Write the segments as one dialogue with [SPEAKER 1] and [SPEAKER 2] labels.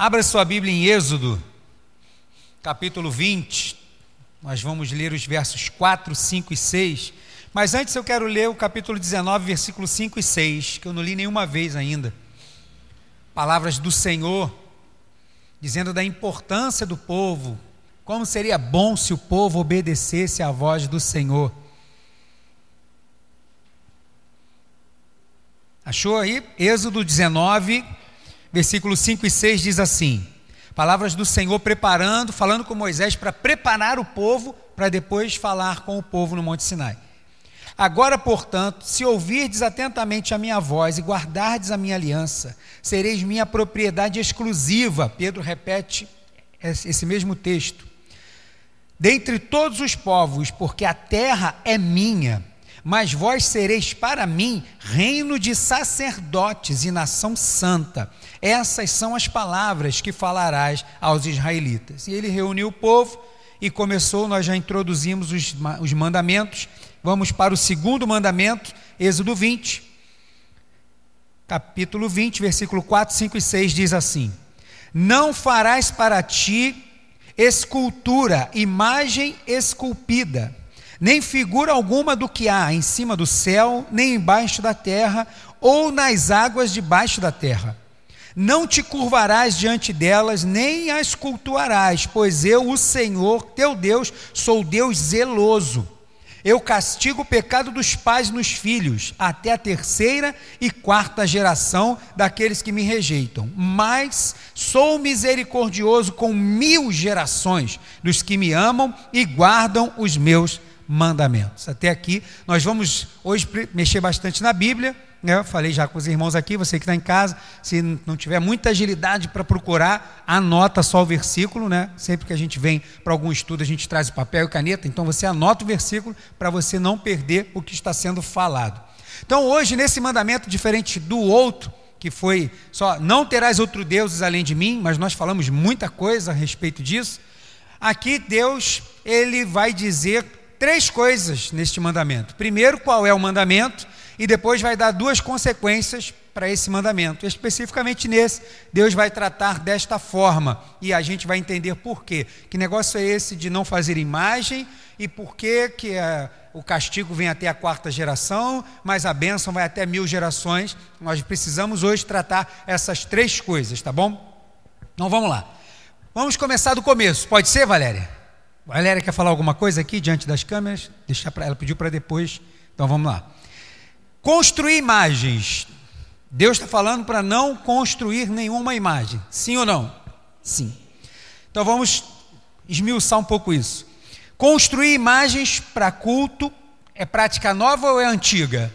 [SPEAKER 1] Abra sua Bíblia em Êxodo, capítulo 20. Nós vamos ler os versos 4, 5 e 6. Mas antes eu quero ler o capítulo 19, versículos 5 e 6, que eu não li nenhuma vez ainda. Palavras do Senhor, dizendo da importância do povo, como seria bom se o povo obedecesse à voz do Senhor. Achou aí? Êxodo 19, versículos 5 e 6 diz assim: Palavras do Senhor preparando, falando com Moisés para preparar o povo para depois falar com o povo no Monte Sinai. Agora, portanto, se ouvirdes atentamente a minha voz e guardardes a minha aliança, sereis minha propriedade exclusiva. Pedro repete esse mesmo texto. Dentre todos os povos, porque a terra é minha mas vós sereis para mim reino de sacerdotes e nação santa. Essas são as palavras que falarás aos israelitas. E ele reuniu o povo e começou, nós já introduzimos os, os mandamentos. Vamos para o segundo mandamento, Êxodo 20, capítulo 20, versículo 4, 5 e 6 diz assim: Não farás para ti escultura, imagem esculpida nem figura alguma do que há em cima do céu, nem embaixo da terra, ou nas águas debaixo da terra. Não te curvarás diante delas, nem as cultuarás, pois eu, o Senhor, teu Deus, sou Deus zeloso. Eu castigo o pecado dos pais nos filhos, até a terceira e quarta geração daqueles que me rejeitam. Mas sou misericordioso com mil gerações dos que me amam e guardam os meus mandamentos. Até aqui, nós vamos hoje mexer bastante na Bíblia. Né? Eu falei já com os irmãos aqui, você que está em casa, se não tiver muita agilidade para procurar, anota só o versículo, né? Sempre que a gente vem para algum estudo, a gente traz papel e caneta, então você anota o versículo para você não perder o que está sendo falado. Então, hoje, nesse mandamento diferente do outro, que foi só não terás outro deuses além de mim, mas nós falamos muita coisa a respeito disso. Aqui Deus, ele vai dizer três coisas neste mandamento. Primeiro, qual é o mandamento, e depois vai dar duas consequências para esse mandamento. Especificamente nesse, Deus vai tratar desta forma, e a gente vai entender por quê. Que negócio é esse de não fazer imagem e por que, que é, o castigo vem até a quarta geração, mas a bênção vai até mil gerações. Nós precisamos hoje tratar essas três coisas, tá bom? Então vamos lá. Vamos começar do começo. Pode ser, Valéria? Valéria quer falar alguma coisa aqui diante das câmeras? Deixa para ela pediu para depois. Então vamos lá. Construir imagens. Deus está falando para não construir nenhuma imagem. Sim ou não? Sim. Então vamos esmiuçar um pouco isso. Construir imagens para culto é prática nova ou é antiga?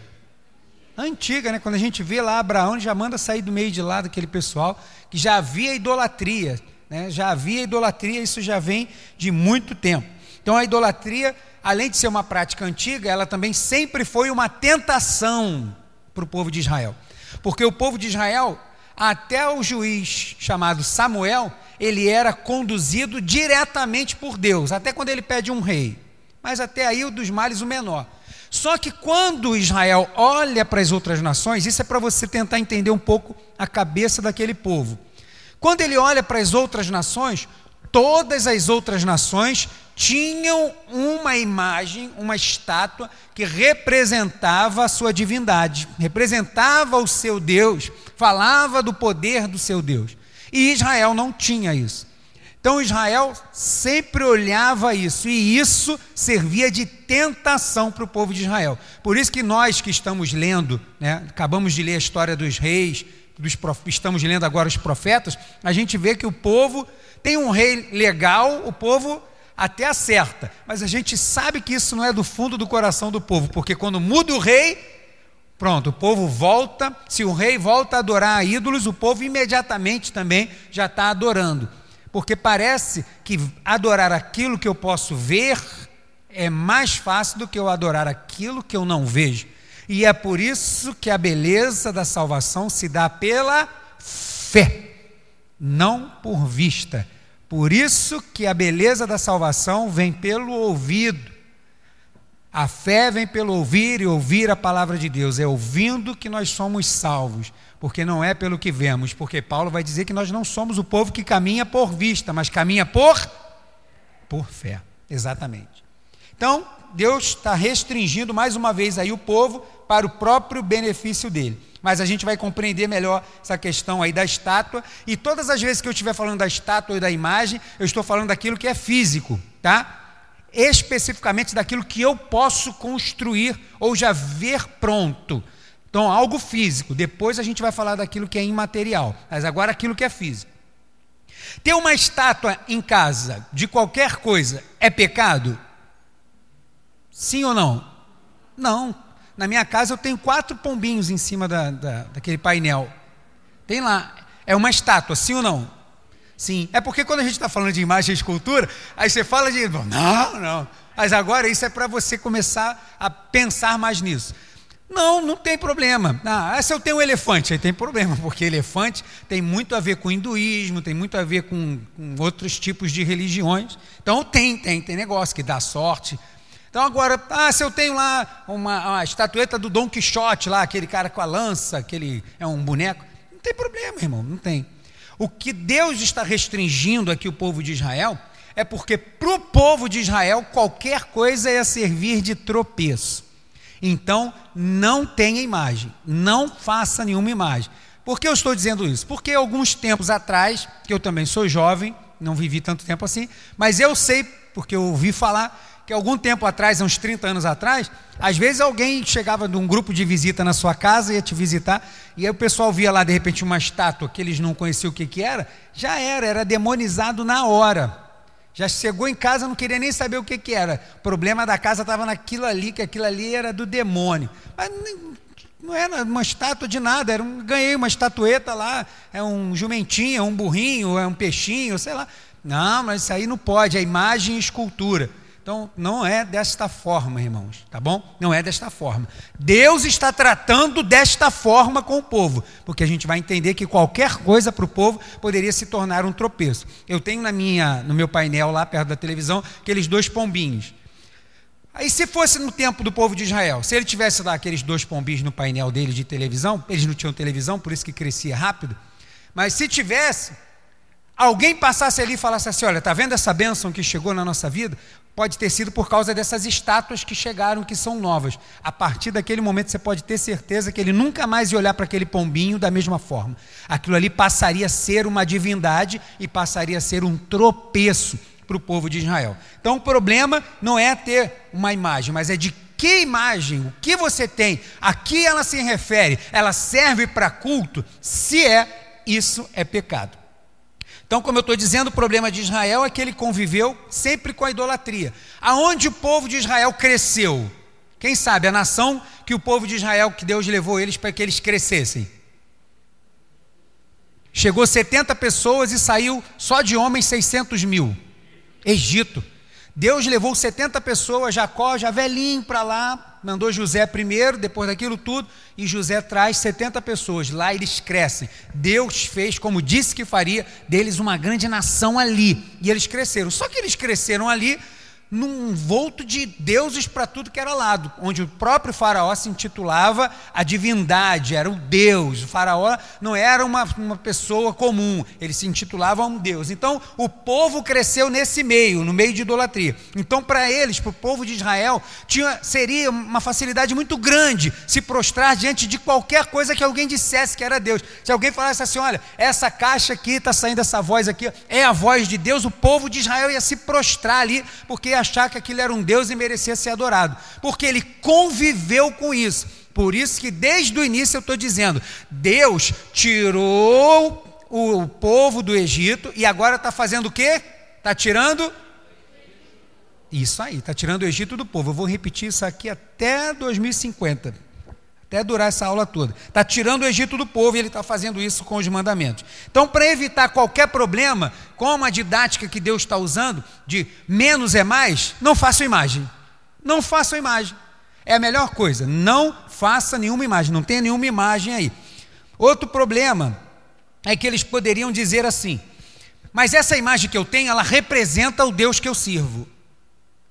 [SPEAKER 1] Antiga, né? Quando a gente vê lá Abraão, já manda sair do meio de lá daquele pessoal que já havia idolatria né? Já havia idolatria, isso já vem de muito tempo. Então a idolatria, além de ser uma prática antiga, ela também sempre foi uma tentação para o povo de Israel. Porque o povo de Israel, até o juiz chamado Samuel, ele era conduzido diretamente por Deus, até quando ele pede um rei. Mas até aí o dos males o menor. Só que quando Israel olha para as outras nações, isso é para você tentar entender um pouco a cabeça daquele povo. Quando ele olha para as outras nações, todas as outras nações tinham uma imagem, uma estátua que representava a sua divindade, representava o seu Deus, falava do poder do seu Deus. E Israel não tinha isso. Então Israel sempre olhava isso, e isso servia de tentação para o povo de Israel. Por isso que nós que estamos lendo, né, acabamos de ler a história dos reis, dos, estamos lendo agora os profetas, a gente vê que o povo tem um rei legal, o povo até acerta, mas a gente sabe que isso não é do fundo do coração do povo, porque quando muda o rei, pronto, o povo volta, se o rei volta a adorar a ídolos, o povo imediatamente também já está adorando, porque parece que adorar aquilo que eu posso ver é mais fácil do que eu adorar aquilo que eu não vejo. E é por isso que a beleza da salvação se dá pela fé, não por vista. Por isso que a beleza da salvação vem pelo ouvido. A fé vem pelo ouvir e ouvir a palavra de Deus. É ouvindo que nós somos salvos, porque não é pelo que vemos. Porque Paulo vai dizer que nós não somos o povo que caminha por vista, mas caminha por por fé. Exatamente. Então, Deus está restringindo mais uma vez aí o povo para o próprio benefício dele. Mas a gente vai compreender melhor essa questão aí da estátua. E todas as vezes que eu estiver falando da estátua e da imagem, eu estou falando daquilo que é físico, tá? especificamente daquilo que eu posso construir ou já ver pronto. Então, algo físico. Depois a gente vai falar daquilo que é imaterial, mas agora aquilo que é físico. Ter uma estátua em casa de qualquer coisa é pecado? Sim ou não? Não. Na minha casa eu tenho quatro pombinhos em cima da, da, daquele painel. Tem lá. É uma estátua, sim ou não? Sim. É porque quando a gente está falando de imagem e escultura, aí você fala de. Não, não. Mas agora isso é para você começar a pensar mais nisso. Não, não tem problema. Ah, se eu tenho um elefante, aí tem problema, porque elefante tem muito a ver com hinduísmo, tem muito a ver com, com outros tipos de religiões. Então tem, tem, tem negócio que dá sorte. Então agora, ah, se eu tenho lá uma, uma estatueta do Dom Quixote, lá, aquele cara com a lança, aquele é um boneco, não tem problema, irmão, não tem. O que Deus está restringindo aqui o povo de Israel é porque para o povo de Israel qualquer coisa ia servir de tropeço. Então, não tenha imagem, não faça nenhuma imagem. Por que eu estou dizendo isso? Porque alguns tempos atrás, que eu também sou jovem, não vivi tanto tempo assim, mas eu sei, porque eu ouvi falar, que algum tempo atrás, uns 30 anos atrás, às vezes alguém chegava de um grupo de visita na sua casa, ia te visitar, e aí o pessoal via lá de repente uma estátua que eles não conheciam o que, que era, já era, era demonizado na hora. Já chegou em casa, não queria nem saber o que, que era. O problema da casa estava naquilo ali, que aquilo ali era do demônio. Mas não era uma estátua de nada, era um, ganhei uma estatueta lá, é um jumentinho, é um burrinho, é um peixinho, sei lá. Não, mas isso aí não pode, é imagem e escultura. Então, não é desta forma, irmãos, tá bom? Não é desta forma. Deus está tratando desta forma com o povo, porque a gente vai entender que qualquer coisa para o povo poderia se tornar um tropeço. Eu tenho na minha, no meu painel lá perto da televisão aqueles dois pombinhos. Aí, se fosse no tempo do povo de Israel, se ele tivesse lá aqueles dois pombinhos no painel dele de televisão, eles não tinham televisão, por isso que crescia rápido. Mas se tivesse, alguém passasse ali e falasse assim: Olha, está vendo essa bênção que chegou na nossa vida? Pode ter sido por causa dessas estátuas que chegaram, que são novas. A partir daquele momento você pode ter certeza que ele nunca mais ia olhar para aquele pombinho da mesma forma. Aquilo ali passaria a ser uma divindade e passaria a ser um tropeço para o povo de Israel. Então o problema não é ter uma imagem, mas é de que imagem, o que você tem, a que ela se refere, ela serve para culto, se é, isso é pecado. Então, como eu estou dizendo, o problema de Israel é que ele conviveu sempre com a idolatria. Aonde o povo de Israel cresceu? Quem sabe a nação que o povo de Israel, que Deus levou eles para que eles crescessem? Chegou 70 pessoas e saiu só de homens 600 mil. Egito. Deus levou 70 pessoas, Jacó já velhinho para lá, mandou José primeiro, depois daquilo tudo, e José traz 70 pessoas. Lá eles crescem. Deus fez, como disse que faria, deles uma grande nação ali. E eles cresceram. Só que eles cresceram ali num volto de deuses para tudo que era lado, onde o próprio faraó se intitulava a divindade, era o Deus. O faraó não era uma, uma pessoa comum, ele se intitulava um Deus. Então, o povo cresceu nesse meio, no meio de idolatria. Então, para eles, para o povo de Israel, tinha, seria uma facilidade muito grande se prostrar diante de qualquer coisa que alguém dissesse que era Deus. Se alguém falasse assim, olha, essa caixa aqui está saindo essa voz aqui, é a voz de Deus, o povo de Israel ia se prostrar ali, porque ia achar que aquilo era um Deus e merecia ser adorado, porque ele conviveu com isso. Por isso que desde o início eu estou dizendo: Deus tirou o povo do Egito e agora está fazendo o quê? Está tirando. Isso aí, está tirando o Egito do povo. Eu vou repetir isso aqui até 2050 até durar essa aula toda. Está tirando o Egito do povo e ele está fazendo isso com os mandamentos. Então, para evitar qualquer problema, como a didática que Deus está usando, de menos é mais, não faça imagem. Não faça imagem. É a melhor coisa. Não faça nenhuma imagem. Não tenha nenhuma imagem aí. Outro problema é que eles poderiam dizer assim: mas essa imagem que eu tenho, ela representa o Deus que eu sirvo.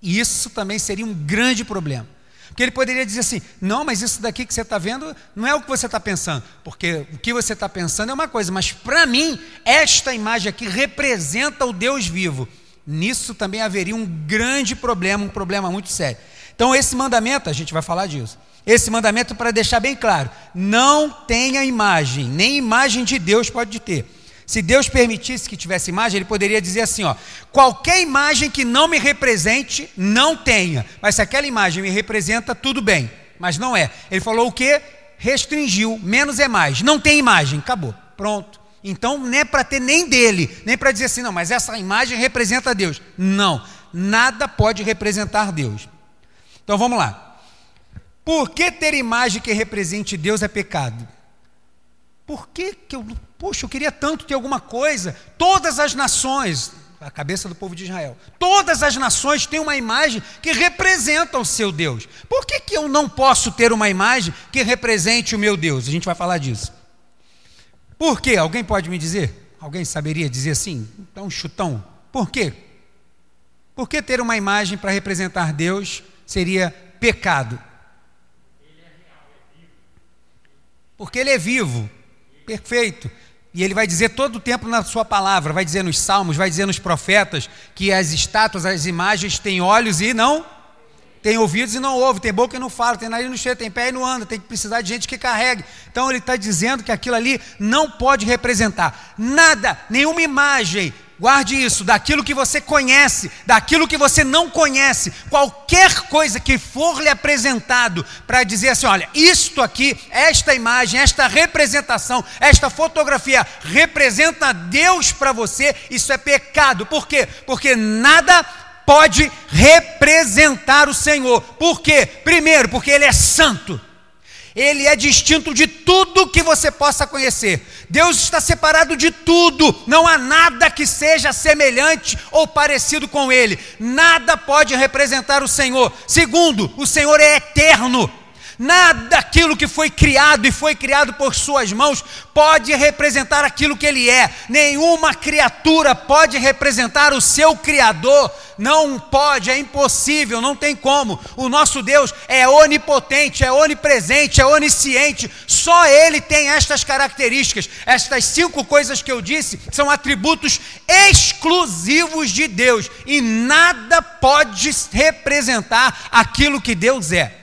[SPEAKER 1] E isso também seria um grande problema. Porque ele poderia dizer assim: não, mas isso daqui que você está vendo não é o que você está pensando. Porque o que você está pensando é uma coisa, mas para mim, esta imagem aqui representa o Deus vivo. Nisso também haveria um grande problema, um problema muito sério. Então, esse mandamento, a gente vai falar disso. Esse mandamento, para deixar bem claro, não tenha imagem, nem imagem de Deus pode ter. Se Deus permitisse que tivesse imagem, ele poderia dizer assim: ó, qualquer imagem que não me represente, não tenha. Mas se aquela imagem me representa, tudo bem. Mas não é. Ele falou o que? Restringiu, menos é mais. Não tem imagem, acabou. Pronto. Então não é para ter nem dele, nem para dizer assim, não, mas essa imagem representa Deus. Não, nada pode representar Deus. Então vamos lá. Por que ter imagem que represente Deus é pecado? Por que, que eu, poxa, eu queria tanto ter alguma coisa? Todas as nações, a cabeça do povo de Israel, todas as nações têm uma imagem que representa o seu Deus. Por que, que eu não posso ter uma imagem que represente o meu Deus? A gente vai falar disso. Por quê? Alguém pode me dizer? Alguém saberia dizer assim? Dá um chutão. Por quê? Por que ter uma imagem para representar Deus seria pecado? Porque ele é vivo. Perfeito. E ele vai dizer todo o tempo na sua palavra, vai dizer nos salmos, vai dizer nos profetas, que as estátuas, as imagens têm olhos e não tem ouvidos e não ouve, tem boca e não fala, tem nariz e não cheira, tem pé e não anda, tem que precisar de gente que carregue. Então ele está dizendo que aquilo ali não pode representar nada, nenhuma imagem, Guarde isso, daquilo que você conhece, daquilo que você não conhece, qualquer coisa que for lhe apresentado para dizer assim: olha, isto aqui, esta imagem, esta representação, esta fotografia representa Deus para você, isso é pecado. Por quê? Porque nada pode representar o Senhor. Por quê? Primeiro, porque Ele é santo. Ele é distinto de tudo que você possa conhecer. Deus está separado de tudo. Não há nada que seja semelhante ou parecido com Ele. Nada pode representar o Senhor. Segundo, o Senhor é eterno. Nada daquilo que foi criado e foi criado por suas mãos pode representar aquilo que ele é. Nenhuma criatura pode representar o seu criador. Não pode, é impossível, não tem como. O nosso Deus é onipotente, é onipresente, é onisciente. Só ele tem estas características. Estas cinco coisas que eu disse são atributos exclusivos de Deus e nada pode representar aquilo que Deus é.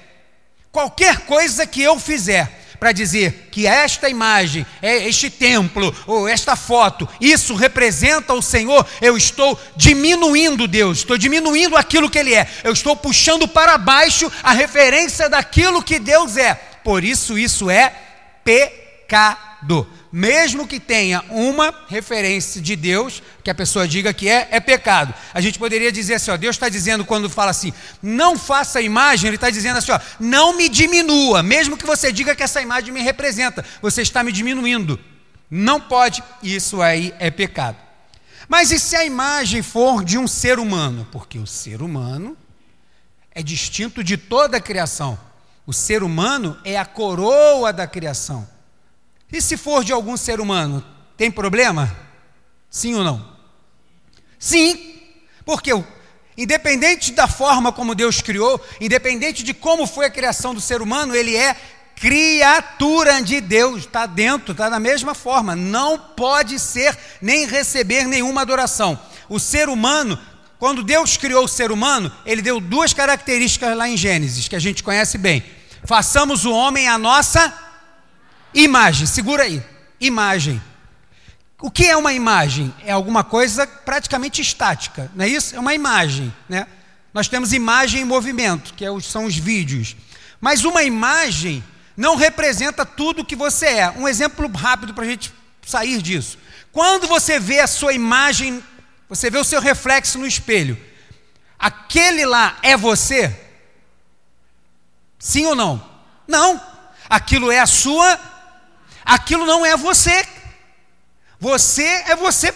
[SPEAKER 1] Qualquer coisa que eu fizer para dizer que esta imagem, é este templo ou esta foto, isso representa o Senhor, eu estou diminuindo Deus, estou diminuindo aquilo que Ele é, eu estou puxando para baixo a referência daquilo que Deus é. Por isso, isso é pecado mesmo que tenha uma referência de Deus, que a pessoa diga que é, é pecado. A gente poderia dizer assim: ó, Deus está dizendo quando fala assim, não faça imagem, Ele está dizendo assim: ó, não me diminua, mesmo que você diga que essa imagem me representa, você está me diminuindo. Não pode, isso aí é pecado. Mas e se a imagem for de um ser humano? Porque o ser humano é distinto de toda a criação. O ser humano é a coroa da criação. E se for de algum ser humano, tem problema? Sim ou não? Sim, porque independente da forma como Deus criou, independente de como foi a criação do ser humano, ele é criatura de Deus, está dentro, está da mesma forma, não pode ser nem receber nenhuma adoração. O ser humano, quando Deus criou o ser humano, ele deu duas características lá em Gênesis, que a gente conhece bem: façamos o homem a nossa Imagem, segura aí. Imagem. O que é uma imagem? É alguma coisa praticamente estática, não é isso? É uma imagem, né? Nós temos imagem em movimento, que é são os vídeos. Mas uma imagem não representa tudo o que você é. Um exemplo rápido para a gente sair disso. Quando você vê a sua imagem, você vê o seu reflexo no espelho, aquele lá é você? Sim ou não? Não. Aquilo é a sua aquilo não é você. Você é você.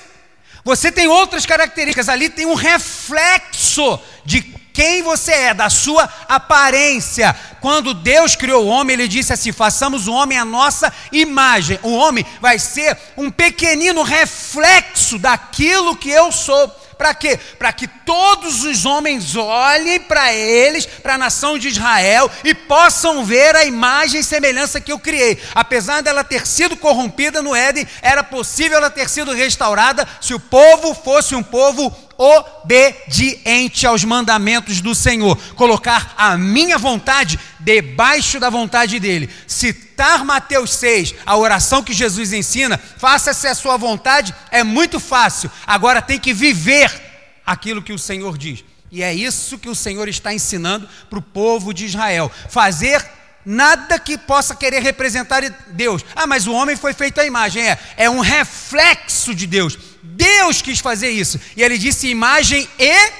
[SPEAKER 1] Você tem outras características, ali tem um reflexo de quem você é, da sua aparência. Quando Deus criou o homem, ele disse assim: façamos o homem a nossa imagem. O homem vai ser um pequenino reflexo daquilo que eu sou. Para quê? Para que todos os homens olhem para eles, para a nação de Israel, e possam ver a imagem e semelhança que eu criei. Apesar dela ter sido corrompida no Éden, era possível ela ter sido restaurada se o povo fosse um povo obediente aos mandamentos do Senhor, colocar a minha vontade debaixo da vontade dele. Citar Mateus 6, a oração que Jesus ensina, faça-se a sua vontade, é muito fácil. Agora tem que viver aquilo que o Senhor diz. E é isso que o Senhor está ensinando para o povo de Israel: fazer nada que possa querer representar Deus. Ah, mas o homem foi feito à imagem. É, é um reflexo de Deus. Deus quis fazer isso. E ele disse imagem e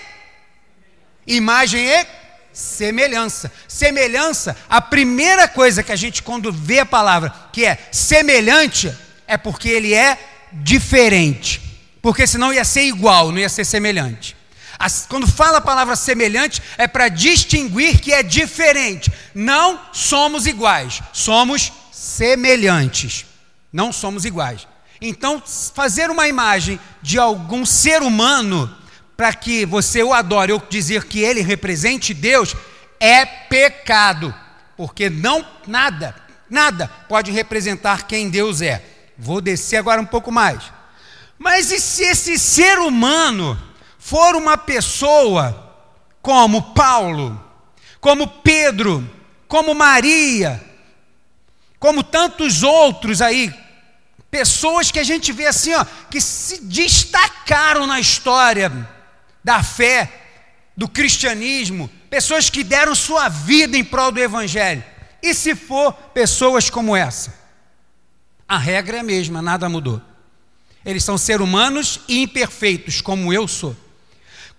[SPEAKER 1] imagem e semelhança. Semelhança, a primeira coisa que a gente quando vê a palavra que é semelhante é porque ele é diferente. Porque senão ia ser igual, não ia ser semelhante. Quando fala a palavra semelhante, é para distinguir que é diferente. Não somos iguais, somos semelhantes. Não somos iguais. Então, fazer uma imagem de algum ser humano para que você o adore ou dizer que ele represente Deus é pecado, porque não nada, nada pode representar quem Deus é. Vou descer agora um pouco mais. Mas e se esse ser humano for uma pessoa como Paulo, como Pedro, como Maria, como tantos outros aí, pessoas que a gente vê assim, ó, que se destacaram na história da fé, do cristianismo, pessoas que deram sua vida em prol do evangelho. E se for pessoas como essa? A regra é a mesma, nada mudou. Eles são seres humanos imperfeitos, como eu sou.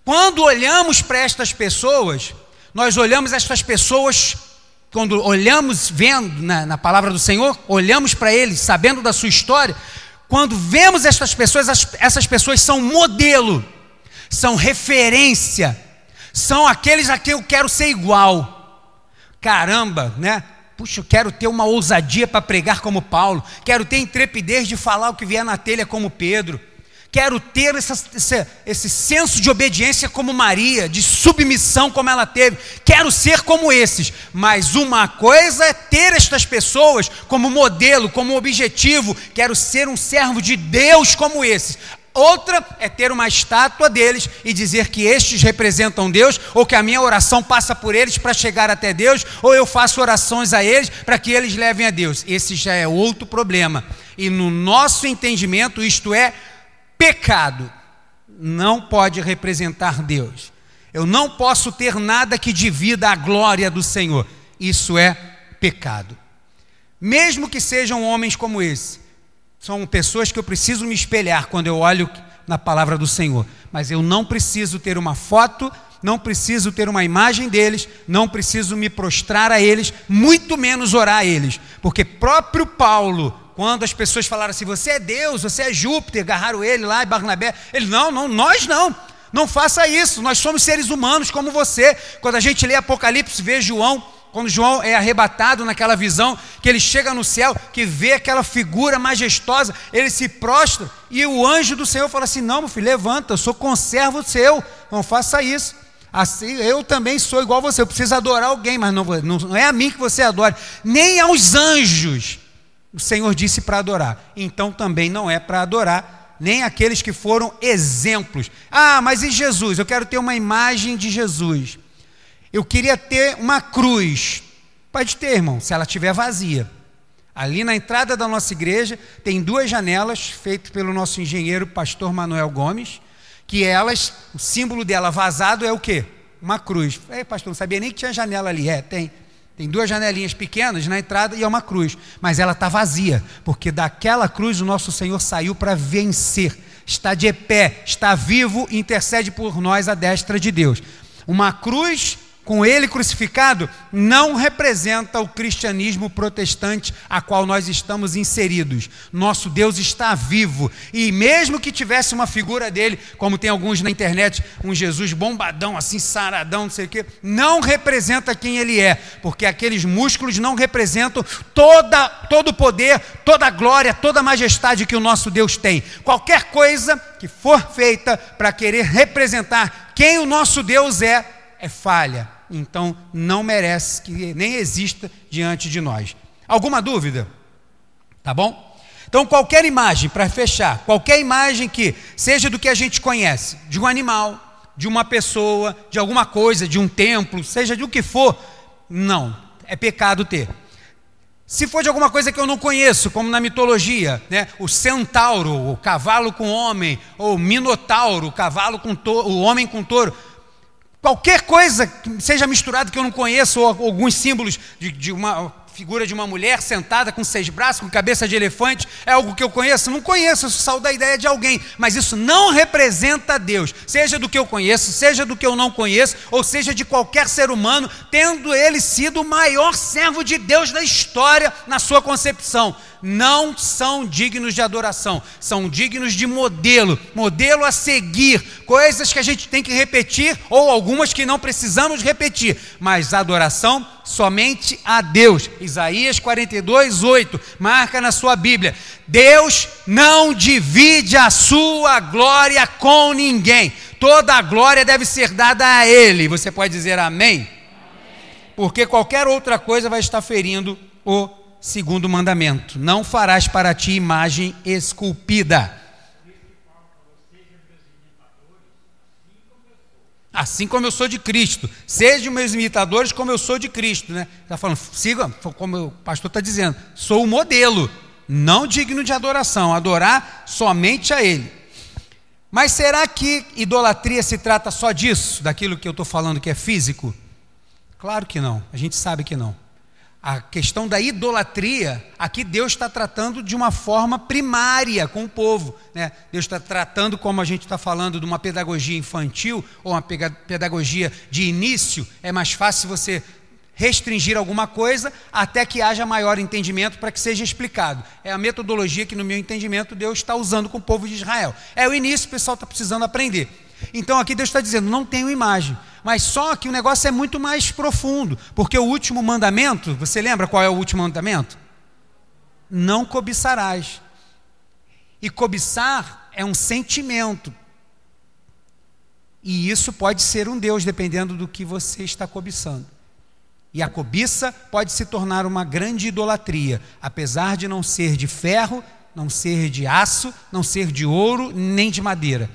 [SPEAKER 1] Quando olhamos para estas pessoas, nós olhamos estas pessoas, quando olhamos vendo na, na palavra do Senhor, olhamos para eles sabendo da sua história, quando vemos estas pessoas, as, essas pessoas são modelo, são referência, são aqueles a quem eu quero ser igual. Caramba, né? Puxa, eu quero ter uma ousadia para pregar como Paulo, quero ter intrepidez de falar o que vier na telha como Pedro quero ter essa, esse, esse senso de obediência como Maria, de submissão como ela teve, quero ser como esses, mas uma coisa é ter estas pessoas como modelo, como objetivo, quero ser um servo de Deus como esses. Outra é ter uma estátua deles e dizer que estes representam Deus, ou que a minha oração passa por eles para chegar até Deus, ou eu faço orações a eles para que eles levem a Deus. Esse já é outro problema. E no nosso entendimento, isto é pecado não pode representar Deus. Eu não posso ter nada que divida a glória do Senhor. Isso é pecado. Mesmo que sejam homens como esse, são pessoas que eu preciso me espelhar quando eu olho na palavra do Senhor. Mas eu não preciso ter uma foto, não preciso ter uma imagem deles, não preciso me prostrar a eles, muito menos orar a eles, porque próprio Paulo quando as pessoas falaram assim: você é Deus, você é Júpiter, agarraram ele lá e Barnabé. Ele, não, não, nós não. Não faça isso, nós somos seres humanos como você. Quando a gente lê Apocalipse, vê João, quando João é arrebatado naquela visão, que ele chega no céu, que vê aquela figura majestosa, ele se prostra, e o anjo do Senhor fala assim: Não, meu filho, levanta, eu sou conservo seu, não faça isso. Assim, eu também sou igual a você, eu preciso adorar alguém, mas não, não é a mim que você adora, nem aos anjos o Senhor disse para adorar. Então também não é para adorar nem aqueles que foram exemplos. Ah, mas e Jesus? Eu quero ter uma imagem de Jesus. Eu queria ter uma cruz. Pode ter, irmão, se ela estiver vazia. Ali na entrada da nossa igreja tem duas janelas feitas pelo nosso engenheiro pastor Manuel Gomes, que elas, o símbolo dela vazado é o quê? Uma cruz. Ei, pastor, não sabia nem que tinha janela ali. É, tem. Tem duas janelinhas pequenas na entrada e é uma cruz, mas ela está vazia, porque daquela cruz o nosso Senhor saiu para vencer, está de pé, está vivo intercede por nós à destra de Deus. Uma cruz com ele crucificado, não representa o cristianismo protestante a qual nós estamos inseridos. Nosso Deus está vivo e mesmo que tivesse uma figura dele, como tem alguns na internet, um Jesus bombadão, assim saradão, não sei o quê, não representa quem ele é, porque aqueles músculos não representam toda todo o poder, toda a glória, toda a majestade que o nosso Deus tem. Qualquer coisa que for feita para querer representar quem o nosso Deus é, é falha então não merece que nem exista diante de nós. Alguma dúvida? Tá bom? Então, qualquer imagem, para fechar, qualquer imagem que seja do que a gente conhece, de um animal, de uma pessoa, de alguma coisa, de um templo, seja de o que for, não, é pecado ter. Se for de alguma coisa que eu não conheço, como na mitologia, né? o centauro, o cavalo com homem, ou o minotauro, o cavalo com o homem com touro, Qualquer coisa que seja misturado que eu não conheço, ou alguns símbolos de, de uma figura de uma mulher sentada com seis braços, com cabeça de elefante, é algo que eu conheço? Não conheço, isso saiu da ideia de alguém, mas isso não representa Deus, seja do que eu conheço, seja do que eu não conheço, ou seja de qualquer ser humano, tendo ele sido o maior servo de Deus da história na sua concepção não são dignos de adoração, são dignos de modelo, modelo a seguir, coisas que a gente tem que repetir ou algumas que não precisamos repetir, mas adoração somente a Deus. Isaías 42, 8, marca na sua Bíblia: Deus não divide a sua glória com ninguém, toda a glória deve ser dada a Ele. Você pode dizer amém? Porque qualquer outra coisa vai estar ferindo o segundo mandamento: não farás para ti imagem esculpida. Assim como eu sou de Cristo, sejam meus imitadores como eu sou de Cristo, né? Está falando, siga, como o pastor está dizendo, sou o modelo, não digno de adoração, adorar somente a Ele. Mas será que idolatria se trata só disso, daquilo que eu estou falando que é físico? Claro que não, a gente sabe que não a questão da idolatria, aqui Deus está tratando de uma forma primária com o povo. Né? Deus está tratando, como a gente está falando, de uma pedagogia infantil ou uma pedagogia de início. É mais fácil você restringir alguma coisa até que haja maior entendimento para que seja explicado. É a metodologia que, no meu entendimento, Deus está usando com o povo de Israel. É o início, o pessoal está precisando aprender. Então aqui Deus está dizendo: não tenho imagem. Mas só que o negócio é muito mais profundo, porque o último mandamento, você lembra qual é o último mandamento? Não cobiçarás. E cobiçar é um sentimento. E isso pode ser um Deus, dependendo do que você está cobiçando. E a cobiça pode se tornar uma grande idolatria, apesar de não ser de ferro, não ser de aço, não ser de ouro, nem de madeira.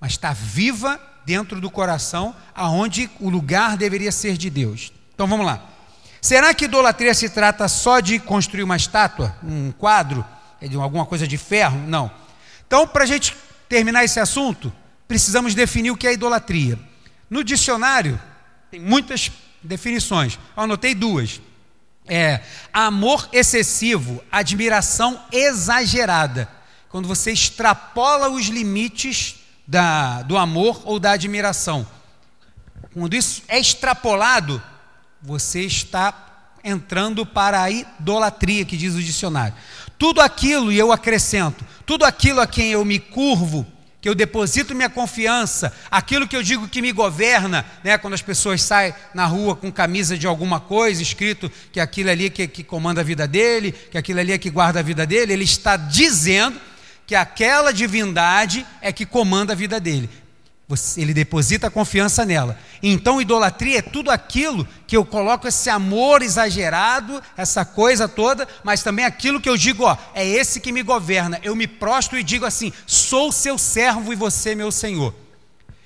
[SPEAKER 1] Mas está viva dentro do coração, aonde o lugar deveria ser de Deus. Então vamos lá. Será que idolatria se trata só de construir uma estátua, um quadro, é alguma coisa de ferro? Não. Então, para a gente terminar esse assunto, precisamos definir o que é idolatria. No dicionário, tem muitas definições. Eu anotei duas. É amor excessivo, admiração exagerada. Quando você extrapola os limites da, do amor ou da admiração. Quando isso é extrapolado, você está entrando para a idolatria, que diz o dicionário. Tudo aquilo, e eu acrescento, tudo aquilo a quem eu me curvo, que eu deposito minha confiança, aquilo que eu digo que me governa, né, quando as pessoas saem na rua com camisa de alguma coisa, escrito que aquilo ali é que, que comanda a vida dele, que aquilo ali é que guarda a vida dele, ele está dizendo que aquela divindade é que comanda a vida dele. Ele deposita a confiança nela. Então, idolatria é tudo aquilo que eu coloco esse amor exagerado, essa coisa toda, mas também aquilo que eu digo, ó, é esse que me governa. Eu me prostro e digo assim: sou seu servo e você meu senhor.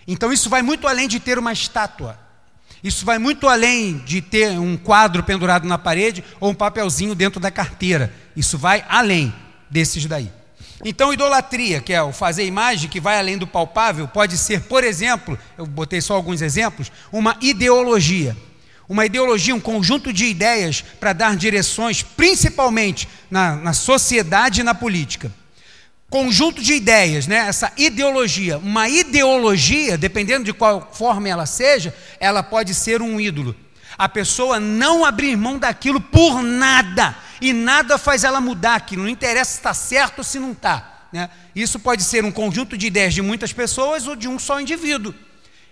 [SPEAKER 1] Então, isso vai muito além de ter uma estátua. Isso vai muito além de ter um quadro pendurado na parede ou um papelzinho dentro da carteira. Isso vai além desses daí. Então, idolatria, que é o fazer imagem que vai além do palpável, pode ser, por exemplo, eu botei só alguns exemplos, uma ideologia. Uma ideologia, um conjunto de ideias para dar direções, principalmente na, na sociedade e na política. conjunto de ideias, né? essa ideologia. Uma ideologia, dependendo de qual forma ela seja, ela pode ser um ídolo. A pessoa não abrir mão daquilo por nada, e nada faz ela mudar aquilo, não interessa se está certo ou se não está. Né? Isso pode ser um conjunto de ideias de muitas pessoas ou de um só indivíduo.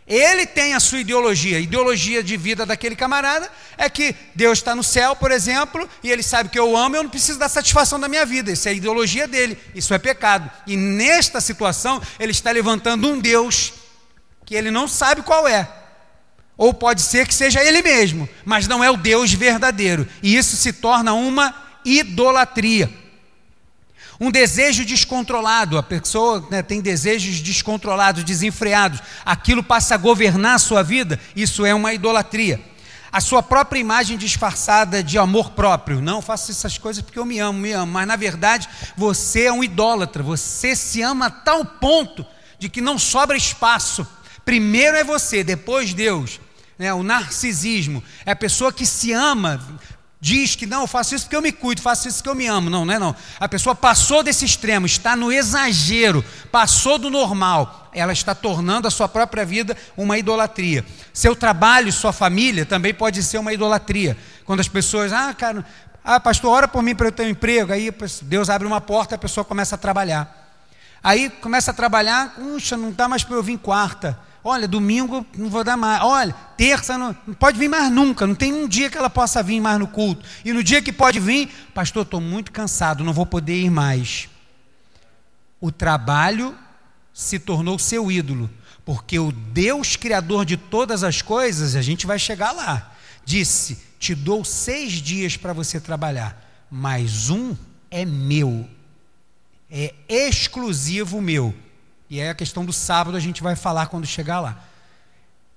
[SPEAKER 1] Ele tem a sua ideologia. A ideologia de vida daquele camarada é que Deus está no céu, por exemplo, e ele sabe que eu amo, eu não preciso da satisfação da minha vida. Isso é a ideologia dele. Isso é pecado. E nesta situação, ele está levantando um Deus que ele não sabe qual é. Ou pode ser que seja ele mesmo, mas não é o Deus verdadeiro. E isso se torna uma idolatria. Um desejo descontrolado, a pessoa né, tem desejos descontrolados, desenfreados, aquilo passa a governar a sua vida, isso é uma idolatria. A sua própria imagem disfarçada de amor próprio, não faço essas coisas porque eu me amo, me amo, mas na verdade você é um idólatra, você se ama a tal ponto de que não sobra espaço. Primeiro é você, depois Deus. Né, o narcisismo é a pessoa que se ama, diz que não, eu faço isso porque eu me cuido, faço isso porque eu me amo. Não, não é não. A pessoa passou desse extremo, está no exagero, passou do normal. Ela está tornando a sua própria vida uma idolatria. Seu trabalho, sua família também pode ser uma idolatria. Quando as pessoas, ah, cara, ah, pastor, ora por mim para eu ter um emprego. Aí Deus abre uma porta a pessoa começa a trabalhar. Aí começa a trabalhar, puxa, não dá mais para eu vir quarta. Olha, domingo não vou dar mais. Olha, terça não, não, pode vir mais nunca. Não tem um dia que ela possa vir mais no culto. E no dia que pode vir, pastor, estou muito cansado, não vou poder ir mais. O trabalho se tornou seu ídolo, porque o Deus Criador de todas as coisas, a gente vai chegar lá, disse: Te dou seis dias para você trabalhar, mas um é meu, é exclusivo meu. E é a questão do sábado, a gente vai falar quando chegar lá.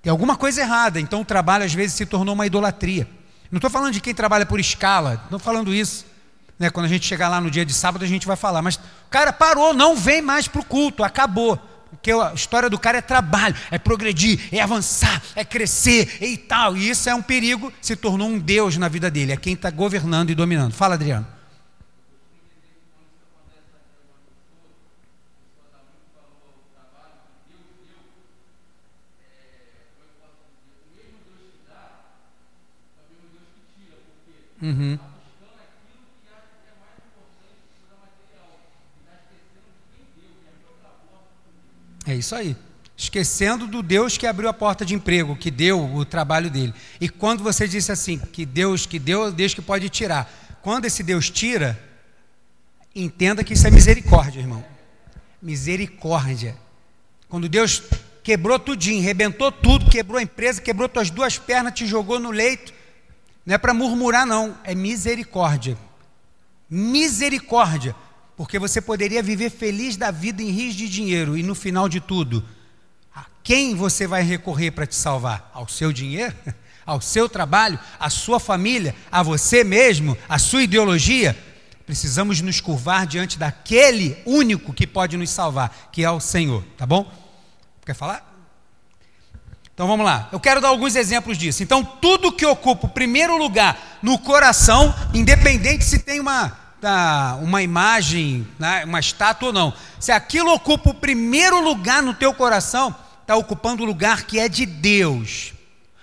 [SPEAKER 1] Tem alguma coisa errada, então o trabalho às vezes se tornou uma idolatria. Não estou falando de quem trabalha por escala, não estou falando isso. Né? Quando a gente chegar lá no dia de sábado, a gente vai falar. Mas o cara parou, não vem mais para o culto, acabou. Porque a história do cara é trabalho, é progredir, é avançar, é crescer e tal. E isso é um perigo, se tornou um Deus na vida dele, é quem está governando e dominando. Fala, Adriano. Uhum. É isso aí. Esquecendo do Deus que abriu a porta de emprego, que deu o trabalho dele. E quando você disse assim, que Deus que deu, Deus que pode tirar. Quando esse Deus tira, entenda que isso é misericórdia, irmão. Misericórdia. Quando Deus quebrou tudinho, rebentou tudo, quebrou a empresa, quebrou tuas duas pernas, te jogou no leito, não é para murmurar, não, é misericórdia. Misericórdia, porque você poderia viver feliz da vida em rios de dinheiro e no final de tudo, a quem você vai recorrer para te salvar? Ao seu dinheiro? Ao seu trabalho? À sua família? A você mesmo? A sua ideologia? Precisamos nos curvar diante daquele único que pode nos salvar, que é o Senhor, tá bom? Quer falar? Então vamos lá. Eu quero dar alguns exemplos disso. Então, tudo que ocupa o primeiro lugar no coração, independente se tem uma, tá, uma imagem, né, uma estátua ou não, se aquilo ocupa o primeiro lugar no teu coração, está ocupando o lugar que é de Deus.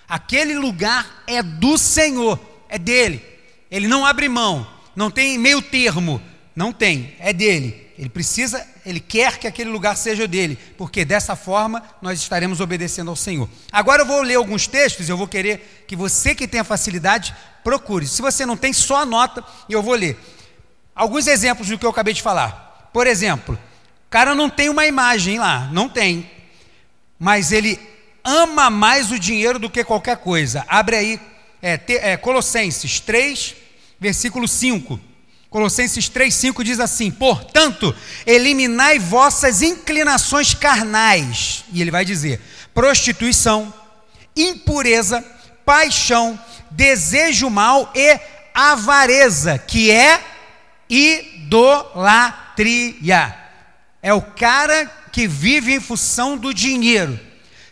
[SPEAKER 1] Aquele lugar é do Senhor, é dele. Ele não abre mão, não tem meio termo, não tem, é dele. Ele precisa, ele quer que aquele lugar seja dele, porque dessa forma nós estaremos obedecendo ao Senhor. Agora eu vou ler alguns textos, eu vou querer que você que tenha facilidade procure. Se você não tem, só anota e eu vou ler. Alguns exemplos do que eu acabei de falar. Por exemplo, o cara não tem uma imagem lá, não tem. Mas ele ama mais o dinheiro do que qualquer coisa. Abre aí, é, te, é, Colossenses 3, versículo 5. Colossenses 3,5 diz assim: Portanto, eliminai vossas inclinações carnais. E ele vai dizer: prostituição, impureza, paixão, desejo mal e avareza, que é idolatria. É o cara que vive em função do dinheiro,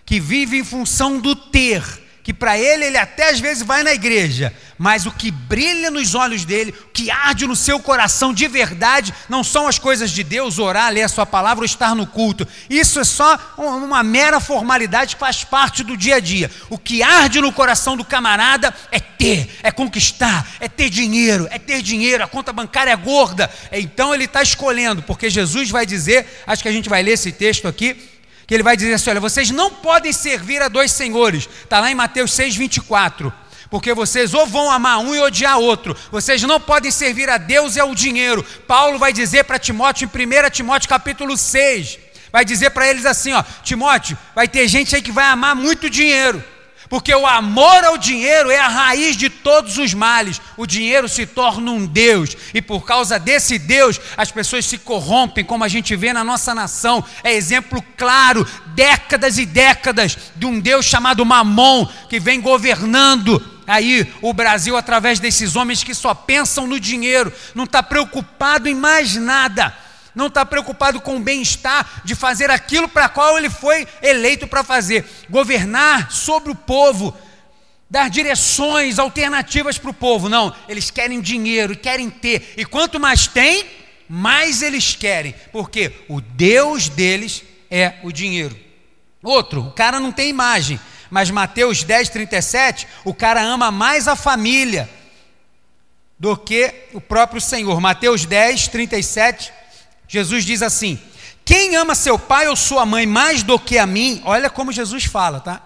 [SPEAKER 1] que vive em função do ter, que para ele, ele até às vezes vai na igreja, mas o que brilha nos olhos dele, o que arde no seu coração de verdade, não são as coisas de Deus, orar, ler a sua palavra ou estar no culto. Isso é só uma mera formalidade que faz parte do dia a dia. O que arde no coração do camarada é ter, é conquistar, é ter dinheiro, é ter dinheiro, a conta bancária é gorda. Então ele está escolhendo, porque Jesus vai dizer, acho que a gente vai ler esse texto aqui, que ele vai dizer assim: olha, vocês não podem servir a dois senhores. Está lá em Mateus 6, 24. Porque vocês ou vão amar um e odiar outro. Vocês não podem servir a Deus e ao dinheiro. Paulo vai dizer para Timóteo em 1 Timóteo capítulo 6. Vai dizer para eles assim: ó, Timóteo, vai ter gente aí que vai amar muito dinheiro porque o amor ao dinheiro é a raiz de todos os males. O dinheiro se torna um Deus, e por causa desse Deus, as pessoas se corrompem, como a gente vê na nossa nação. É exemplo claro, décadas e décadas, de um Deus chamado Mamon, que vem governando aí o Brasil através desses homens que só pensam no dinheiro, não está preocupado em mais nada não está preocupado com o bem-estar de fazer aquilo para qual ele foi eleito para fazer governar sobre o povo, dar direções alternativas para o povo. Não, eles querem dinheiro, querem ter, e quanto mais tem, mais eles querem, porque o Deus deles é o dinheiro. Outro, o cara não tem imagem, mas Mateus 10, 37, o cara ama mais a família do que o próprio Senhor. Mateus 10, 37 Jesus diz assim: Quem ama seu pai ou sua mãe mais do que a mim, olha como Jesus fala, tá?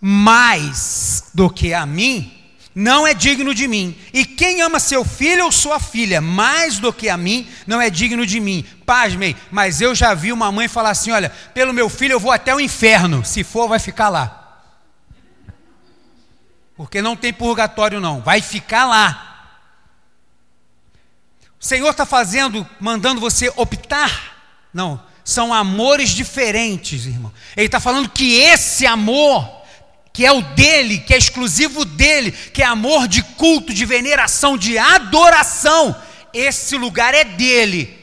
[SPEAKER 1] Mais do que a mim, não é digno de mim. E quem ama seu filho ou sua filha mais do que a mim, não é digno de mim. Pasmem, mas eu já vi uma mãe falar assim: olha, pelo meu filho eu vou até o inferno, se for, vai ficar lá. Porque não tem purgatório, não, vai ficar lá. O Senhor está fazendo, mandando você optar? Não, são amores diferentes, irmão. Ele está falando que esse amor, que é o dele, que é exclusivo dele, que é amor de culto, de veneração, de adoração, esse lugar é dele.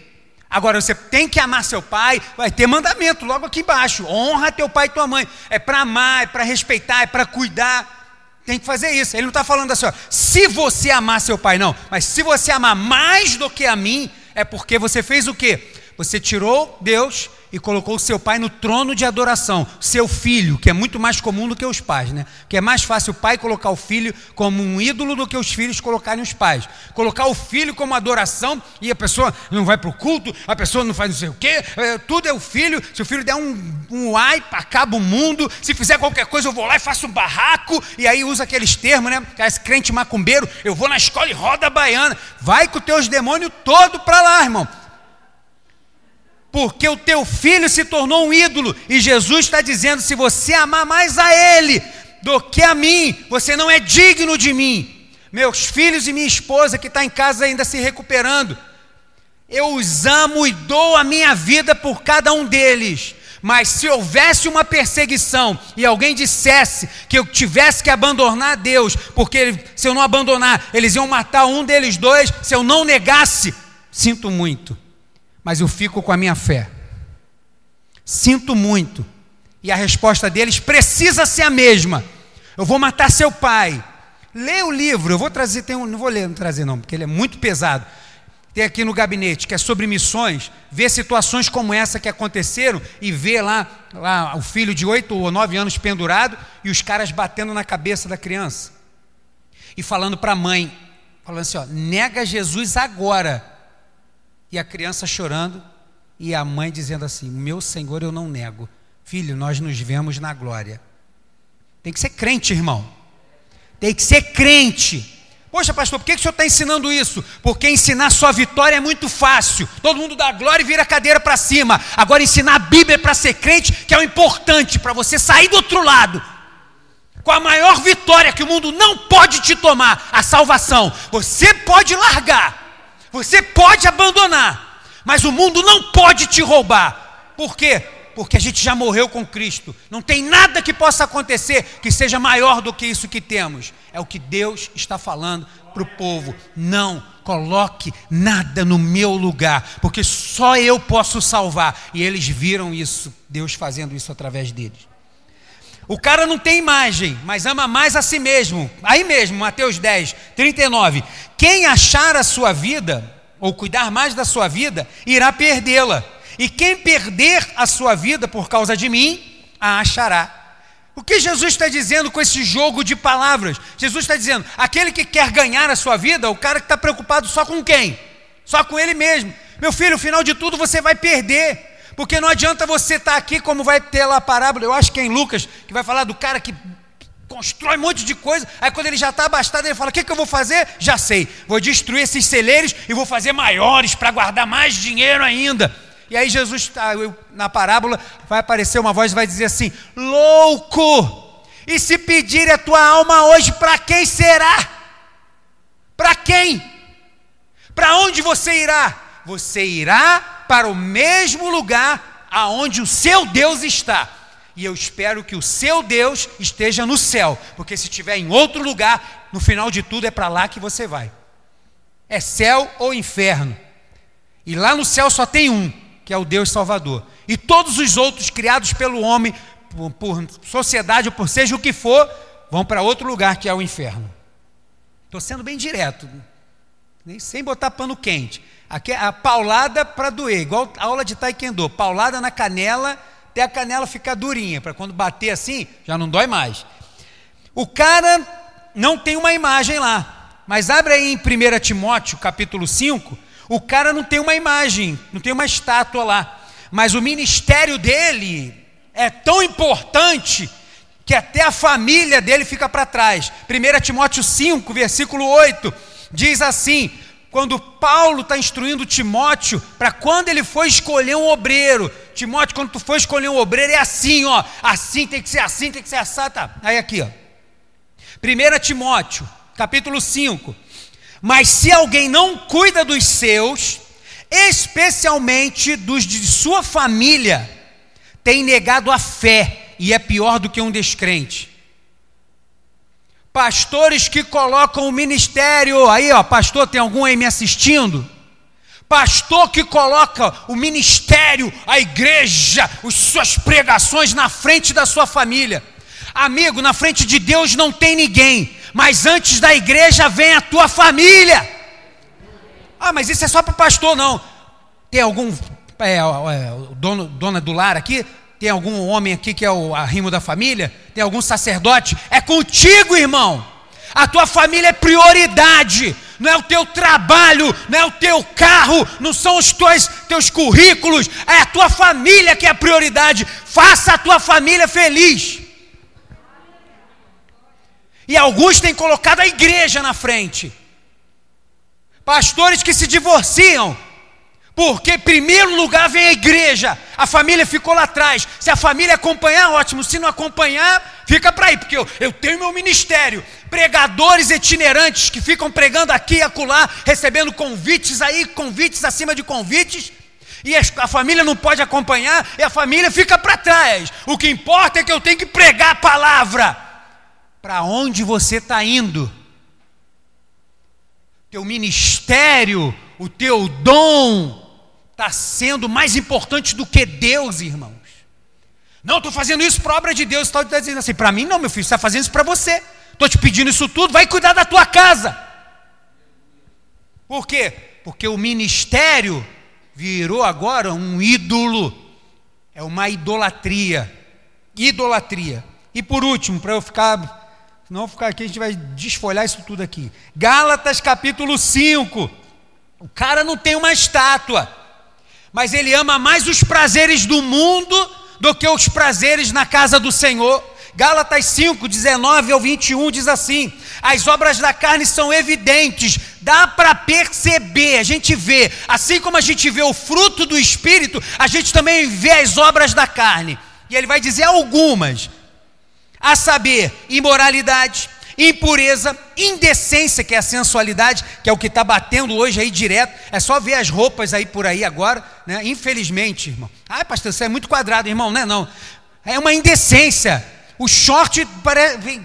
[SPEAKER 1] Agora você tem que amar seu pai, vai ter mandamento logo aqui embaixo: honra teu pai e tua mãe. É para amar, é para respeitar, é para cuidar. Tem que fazer isso. Ele não está falando assim, ó, se você amar seu pai, não. Mas se você amar mais do que a mim, é porque você fez o quê? Você tirou Deus e colocou seu pai no trono de adoração, seu filho, que é muito mais comum do que os pais, né? Que é mais fácil o pai colocar o filho como um ídolo do que os filhos colocarem os pais. Colocar o filho como adoração e a pessoa não vai para o culto, a pessoa não faz não sei o quê, é, tudo é o filho. Se o filho der um, um ai, acaba o mundo. Se fizer qualquer coisa, eu vou lá e faço um barraco, e aí usa aqueles termos, né? Esse crente macumbeiro, eu vou na escola e roda a baiana. Vai com os teus demônios todo para lá, irmão porque o teu filho se tornou um ídolo, e Jesus está dizendo: se você amar mais a Ele do que a mim, você não é digno de mim. Meus filhos e minha esposa que está em casa ainda se recuperando, eu os amo e dou a minha vida por cada um deles. Mas se houvesse uma perseguição e alguém dissesse que eu tivesse que abandonar Deus, porque se eu não abandonar, eles iam matar um deles dois, se eu não negasse, sinto muito mas eu fico com a minha fé. Sinto muito. E a resposta deles precisa ser a mesma. Eu vou matar seu pai. Lê o livro, eu vou trazer, tem um, não vou ler, não trazer não, porque ele é muito pesado. Tem aqui no gabinete, que é sobre missões, ver situações como essa que aconteceram e ver lá, lá o filho de oito ou nove anos pendurado e os caras batendo na cabeça da criança. E falando para a mãe, falando assim, ó, nega Jesus agora e a criança chorando e a mãe dizendo assim: Meu Senhor, eu não nego. Filho, nós nos vemos na glória. Tem que ser crente, irmão. Tem que ser crente. Poxa, pastor, por que, que o senhor está ensinando isso? Porque ensinar sua vitória é muito fácil. Todo mundo dá glória e vira a cadeira para cima. Agora, ensinar a Bíblia para ser crente, que é o importante, para você sair do outro lado. Com a maior vitória que o mundo não pode te tomar, a salvação. Você pode largar, você pode abandonar, mas o mundo não pode te roubar. Por quê? Porque a gente já morreu com Cristo. Não tem nada que possa acontecer que seja maior do que isso que temos. É o que Deus está falando para o povo. Não coloque nada no meu lugar, porque só eu posso salvar. E eles viram isso, Deus fazendo isso através deles. O cara não tem imagem, mas ama mais a si mesmo. Aí mesmo, Mateus 10, 39. Quem achar a sua vida, ou cuidar mais da sua vida, irá perdê-la. E quem perder a sua vida por causa de mim, a achará. O que Jesus está dizendo com esse jogo de palavras? Jesus está dizendo: aquele que quer ganhar a sua vida, o cara que está preocupado só com quem? Só com ele mesmo. Meu filho, final de tudo você vai perder. Porque não adianta você estar tá aqui, como vai ter lá a parábola, eu acho que é em Lucas, que vai falar do cara que constrói um monte de coisa, aí quando ele já está abastado, ele fala: O que, que eu vou fazer? Já sei, vou destruir esses celeiros e vou fazer maiores para guardar mais dinheiro ainda. E aí Jesus, tá, na parábola, vai aparecer uma voz e vai dizer assim: Louco! E se pedir a tua alma hoje, para quem será? Para quem? Para onde você irá? Você irá para o mesmo lugar aonde o seu Deus está. E eu espero que o seu Deus esteja no céu, porque se estiver em outro lugar, no final de tudo é para lá que você vai. É céu ou inferno. E lá no céu só tem um, que é o Deus Salvador. E todos os outros criados pelo homem, por, por sociedade ou por seja o que for, vão para outro lugar que é o inferno. Estou sendo bem direto, sem botar pano quente. Aqui é a paulada para doer, igual a aula de taekwondo, paulada na canela até a canela ficar durinha, para quando bater assim, já não dói mais. O cara não tem uma imagem lá, mas abre aí em 1 Timóteo, capítulo 5, o cara não tem uma imagem, não tem uma estátua lá, mas o ministério dele é tão importante que até a família dele fica para trás. 1 Timóteo 5, versículo 8, diz assim: quando Paulo está instruindo Timóteo para quando ele for escolher um obreiro. Timóteo, quando tu for escolher um obreiro, é assim, ó. Assim tem que ser assim, tem que ser assim, tá. Aí aqui, ó. 1 Timóteo, capítulo 5. Mas se alguém não cuida dos seus, especialmente dos de sua família, tem negado a fé e é pior do que um descrente pastores que colocam o ministério, aí ó, pastor, tem algum aí me assistindo? Pastor que coloca o ministério, a igreja, as suas pregações na frente da sua família. Amigo, na frente de Deus não tem ninguém, mas antes da igreja vem a tua família. Ah, mas isso é só para pastor, não. Tem algum é, é, dono, dona do lar aqui? Tem algum homem aqui que é o arrimo da família? Tem algum sacerdote? É contigo, irmão. A tua família é prioridade. Não é o teu trabalho, não é o teu carro, não são os teus, teus currículos, é a tua família que é a prioridade. Faça a tua família feliz. E alguns têm colocado a igreja na frente. Pastores que se divorciam porque, em primeiro lugar, vem a igreja, a família ficou lá atrás. Se a família acompanhar, ótimo. Se não acompanhar, fica para aí, porque eu, eu tenho meu ministério. Pregadores itinerantes que ficam pregando aqui e acolá, recebendo convites aí, convites acima de convites. E a família não pode acompanhar, e a família fica para trás. O que importa é que eu tenho que pregar a palavra. Para onde você está indo? Teu ministério, o teu dom, está sendo mais importante do que Deus, irmãos. Não, estou fazendo isso para a obra de Deus. Está dizendo assim, para mim não, meu filho, está fazendo isso para você. Estou te pedindo isso tudo, vai cuidar da tua casa. Por quê? Porque o ministério virou agora um ídolo. É uma idolatria. Idolatria. E por último, para eu ficar. Não ficar aqui, a gente vai desfolhar isso tudo aqui. Gálatas capítulo 5. O cara não tem uma estátua mas ele ama mais os prazeres do mundo do que os prazeres na casa do Senhor. Gálatas 5, 19 ao 21 diz assim: as obras da carne são evidentes, dá para perceber, a gente vê, assim como a gente vê o fruto do Espírito, a gente também vê as obras da carne. E ele vai dizer algumas, a saber, imoralidade, impureza, indecência, que é a sensualidade, que é o que está batendo hoje aí direto. É só ver as roupas aí por aí agora, né? Infelizmente, irmão. Ah, pastor, você é muito quadrado, irmão, não é não. É uma indecência. O short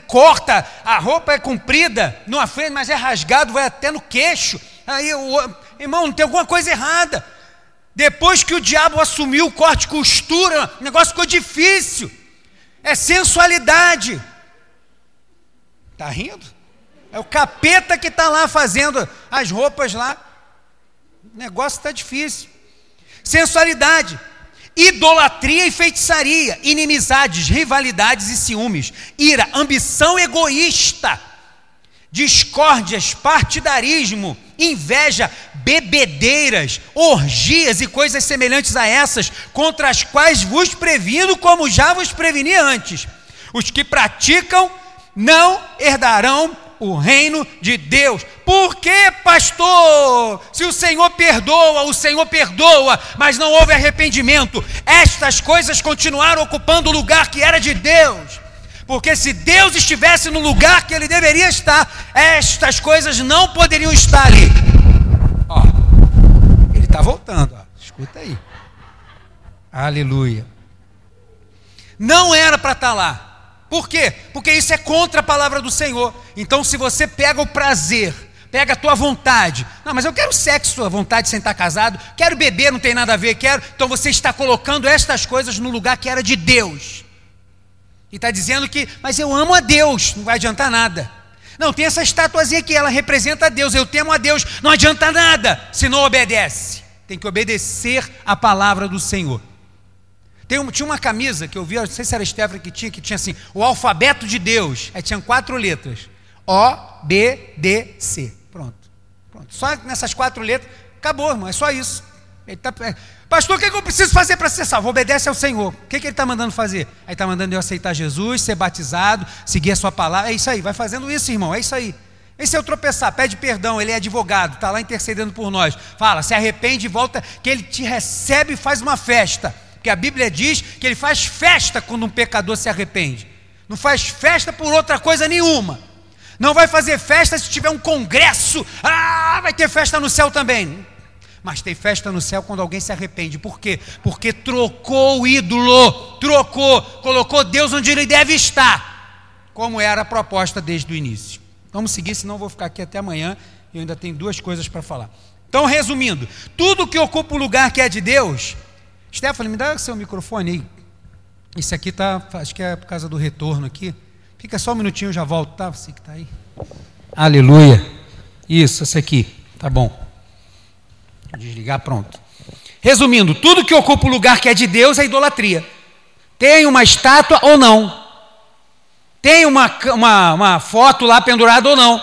[SPEAKER 1] corta, a roupa é comprida, não frente, mas é rasgado, vai até no queixo. Aí, o, irmão, tem alguma coisa errada. Depois que o diabo assumiu o corte costura, o negócio ficou difícil. é sensualidade. Está rindo? É o capeta que está lá fazendo as roupas lá. O negócio está difícil. Sensualidade, idolatria e feitiçaria, inimizades, rivalidades e ciúmes, ira, ambição egoísta, discórdias, partidarismo, inveja, bebedeiras, orgias e coisas semelhantes a essas, contra as quais vos previno, como já vos preveni antes. Os que praticam não herdarão o reino de Deus. Por que, pastor? Se o Senhor perdoa, o Senhor perdoa, mas não houve arrependimento. Estas coisas continuaram ocupando o lugar que era de Deus. Porque se Deus estivesse no lugar que ele deveria estar, estas coisas não poderiam estar ali. Ó, ele está voltando, ó. escuta aí. Aleluia. Não era para estar tá lá. Por quê? Porque isso é contra a palavra do Senhor. Então, se você pega o prazer, pega a tua vontade, não, mas eu quero sexo, a vontade sem estar casado, quero beber, não tem nada a ver, quero. Então você está colocando estas coisas no lugar que era de Deus. E está dizendo que, mas eu amo a Deus, não vai adiantar nada. Não, tem essa estatuazinha aqui, ela representa a Deus, eu temo a Deus, não adianta nada se não obedece. Tem que obedecer a palavra do Senhor. Tem um, tinha uma camisa que eu vi, não sei se era Stephanie que tinha, que tinha assim, o alfabeto de Deus. Aí tinha quatro letras: O, B, D, C. Pronto. Pronto. Só nessas quatro letras, acabou, irmão, é só isso. Ele tá, é, Pastor, o que, é que eu preciso fazer para ser salvo? Obedece ao Senhor. O que, é que ele está mandando fazer? Aí está mandando eu aceitar Jesus, ser batizado, seguir a sua palavra. É isso aí, vai fazendo isso, irmão. É isso aí. Esse é o tropeçar, pede perdão, ele é advogado, está lá intercedendo por nós. Fala, se arrepende e volta, que ele te recebe e faz uma festa. Porque a Bíblia diz que ele faz festa quando um pecador se arrepende. Não faz festa por outra coisa nenhuma. Não vai fazer festa se tiver um congresso. Ah, vai ter festa no céu também. Mas tem festa no céu quando alguém se arrepende. Por quê? Porque trocou o ídolo, trocou, colocou Deus onde ele deve estar, como era a proposta desde o início. Vamos seguir, senão vou ficar aqui até amanhã e ainda tenho duas coisas para falar. Então, resumindo, tudo que ocupa o lugar que é de Deus. Stephanie, me dá seu microfone aí. Esse aqui tá, acho que é por causa do retorno aqui. Fica só um minutinho, eu já volto, tá? Você que está aí. Aleluia. Isso, esse aqui. Tá bom. Desligar, pronto. Resumindo, tudo que ocupa o lugar que é de Deus é idolatria. Tem uma estátua ou não. Tem uma, uma, uma foto lá pendurada ou não.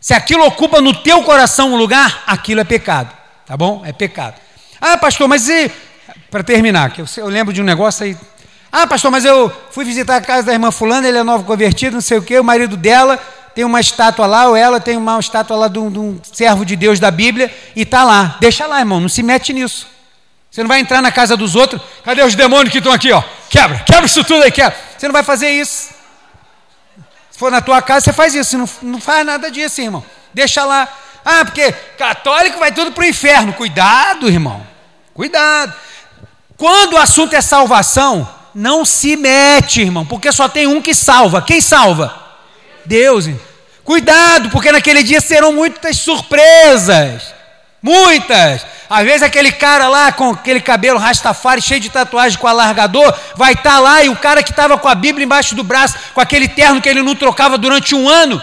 [SPEAKER 1] Se aquilo ocupa no teu coração um lugar, aquilo é pecado. Tá bom? É pecado. Ah, pastor, mas e. Para terminar, que eu, eu lembro de um negócio aí. Ah, pastor, mas eu fui visitar a casa da irmã Fulana, ele é novo convertido, não sei o quê, o marido dela tem uma estátua lá, ou ela tem uma estátua lá de um, de um servo de Deus da Bíblia, e está lá. Deixa lá, irmão, não se mete nisso. Você não vai entrar na casa dos outros, cadê os demônios que estão aqui, ó? Quebra, quebra isso tudo aí, quebra. Você não vai fazer isso. Se for na tua casa, você faz isso. Não, não faz nada disso, irmão. Deixa lá. Ah, porque católico vai tudo para o inferno. Cuidado, irmão. Cuidado. Quando o assunto é salvação, não se mete, irmão, porque só tem um que salva. Quem salva? Deus. Cuidado, porque naquele dia serão muitas surpresas. Muitas. Às vezes aquele cara lá com aquele cabelo rastafari cheio de tatuagem com alargador, vai estar tá lá e o cara que estava com a Bíblia embaixo do braço, com aquele terno que ele não trocava durante um ano,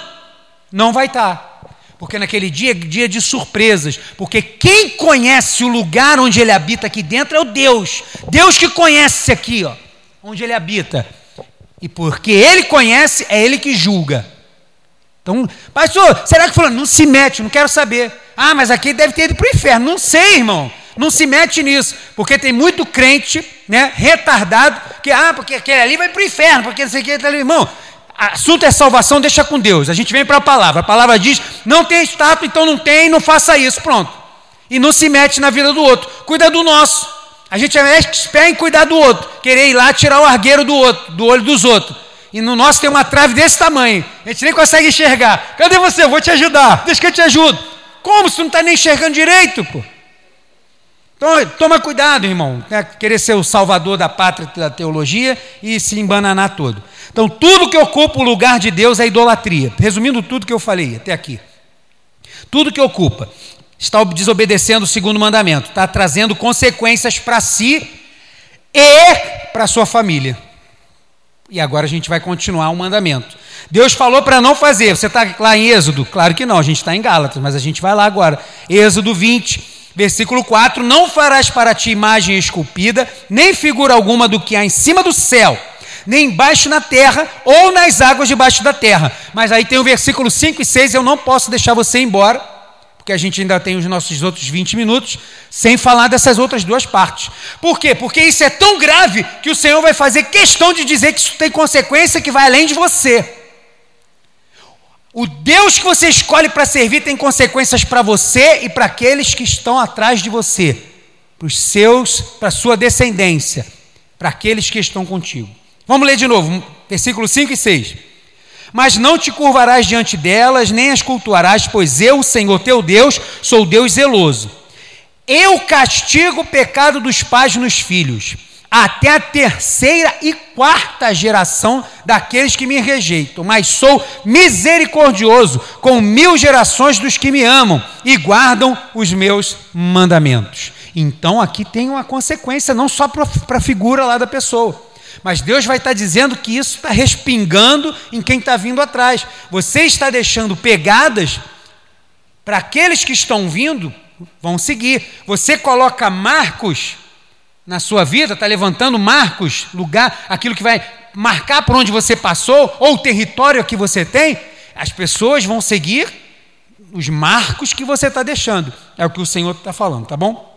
[SPEAKER 1] não vai estar. Tá. Porque naquele dia é dia de surpresas. Porque quem conhece o lugar onde ele habita aqui dentro é o Deus. Deus que conhece aqui, ó, onde ele habita. E porque ele conhece, é ele que julga. Então, pastor, será que fulano não se mete? Não quero saber. Ah, mas aqui deve ter ido para o inferno. Não sei, irmão. Não se mete nisso, porque tem muito crente, né, retardado, que ah, porque aquele ali vai para o inferno, porque não sei o que, tá irmão. Assunto é salvação, deixa com Deus. A gente vem para a palavra. A palavra diz: não tem estátua, então não tem, não faça isso. Pronto. E não se mete na vida do outro. Cuida do nosso. A gente é expert em cuidar do outro, querer ir lá tirar o argueiro do outro, do olho dos outros. E no nosso tem uma trave desse tamanho. A gente nem consegue enxergar. Cadê você? Vou te ajudar. Deixa que eu te ajudo. Como? Se tu não está nem enxergando direito, pô. Então, toma cuidado, irmão. Né? Querer ser o salvador da pátria da teologia e se embananar todo. Então, tudo que ocupa o lugar de Deus é idolatria. Resumindo tudo que eu falei até aqui. Tudo que ocupa está desobedecendo o segundo mandamento, está trazendo consequências para si e para sua família. E agora a gente vai continuar o mandamento. Deus falou para não fazer. Você está lá em Êxodo? Claro que não, a gente está em Gálatas, mas a gente vai lá agora. Êxodo 20, versículo 4: Não farás para ti imagem esculpida, nem figura alguma do que há em cima do céu, nem embaixo na terra, ou nas águas debaixo da terra. Mas aí tem o versículo 5 e 6, eu não posso deixar você embora porque a gente ainda tem os nossos outros 20 minutos, sem falar dessas outras duas partes. Por quê? Porque isso é tão grave que o Senhor vai fazer questão de dizer que isso tem consequência que vai além de você. O Deus que você escolhe para servir tem consequências para você e para aqueles que estão atrás de você, para os seus, para a sua descendência, para aqueles que estão contigo. Vamos ler de novo, versículos 5 e 6 mas não te curvarás diante delas, nem as cultuarás, pois eu, Senhor teu Deus, sou Deus zeloso. Eu castigo o pecado dos pais nos filhos, até a terceira e quarta geração daqueles que me rejeitam, mas sou misericordioso com mil gerações dos que me amam e guardam os meus mandamentos. Então aqui tem uma consequência, não só para a figura lá da pessoa mas Deus vai estar dizendo que isso está respingando em quem está vindo atrás. Você está deixando pegadas para aqueles que estão vindo, vão seguir. Você coloca marcos na sua vida, está levantando marcos, lugar, aquilo que vai marcar por onde você passou, ou o território que você tem, as pessoas vão seguir os marcos que você está deixando. É o que o Senhor está falando, tá bom?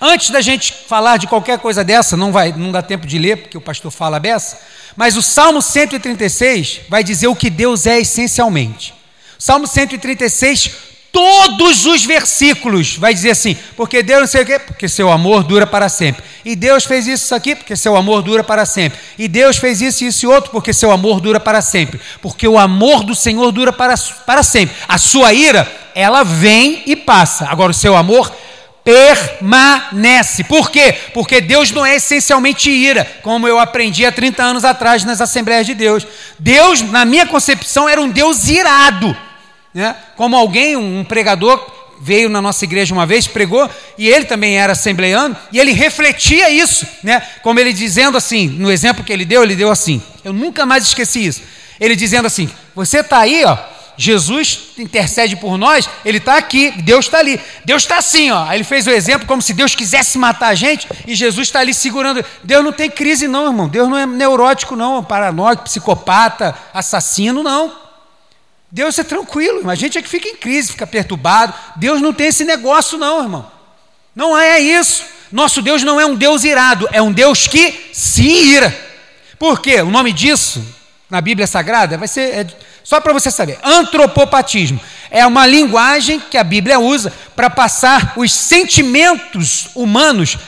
[SPEAKER 1] Antes da gente falar de qualquer coisa dessa, não vai, não dá tempo de ler, porque o pastor fala dessa, mas o Salmo 136 vai dizer o que Deus é essencialmente. Salmo 136, todos os versículos vai dizer assim, porque Deus não sei o quê, porque seu amor dura para sempre. E Deus fez isso aqui, porque seu amor dura para sempre. E Deus fez isso, isso e outro, porque seu amor dura para sempre. Porque o amor do Senhor dura para, para sempre. A sua ira, ela vem e passa. Agora o seu amor permanece. Por quê? Porque Deus não é essencialmente ira, como eu aprendi há 30 anos atrás nas Assembleias de Deus. Deus, na minha concepção, era um Deus irado. Né? Como alguém, um pregador, veio na nossa igreja uma vez, pregou, e ele também era assembleiano, e ele refletia isso, né? como ele dizendo assim, no exemplo que ele deu, ele deu assim, eu nunca mais esqueci isso, ele dizendo assim, você está aí, ó, Jesus intercede por nós, ele está aqui, Deus está ali. Deus está assim, ó. Aí ele fez o exemplo como se Deus quisesse matar a gente e Jesus está ali segurando. Deus não tem crise, não, irmão. Deus não é neurótico, não, paranoico, psicopata, assassino, não. Deus é tranquilo, a gente é que fica em crise, fica perturbado. Deus não tem esse negócio, não, irmão. Não é isso. Nosso Deus não é um Deus irado, é um Deus que se ira. Por quê? O nome disso, na Bíblia Sagrada, vai ser. É, só para você saber, antropopatismo é uma linguagem que a Bíblia usa para passar os sentimentos humanos,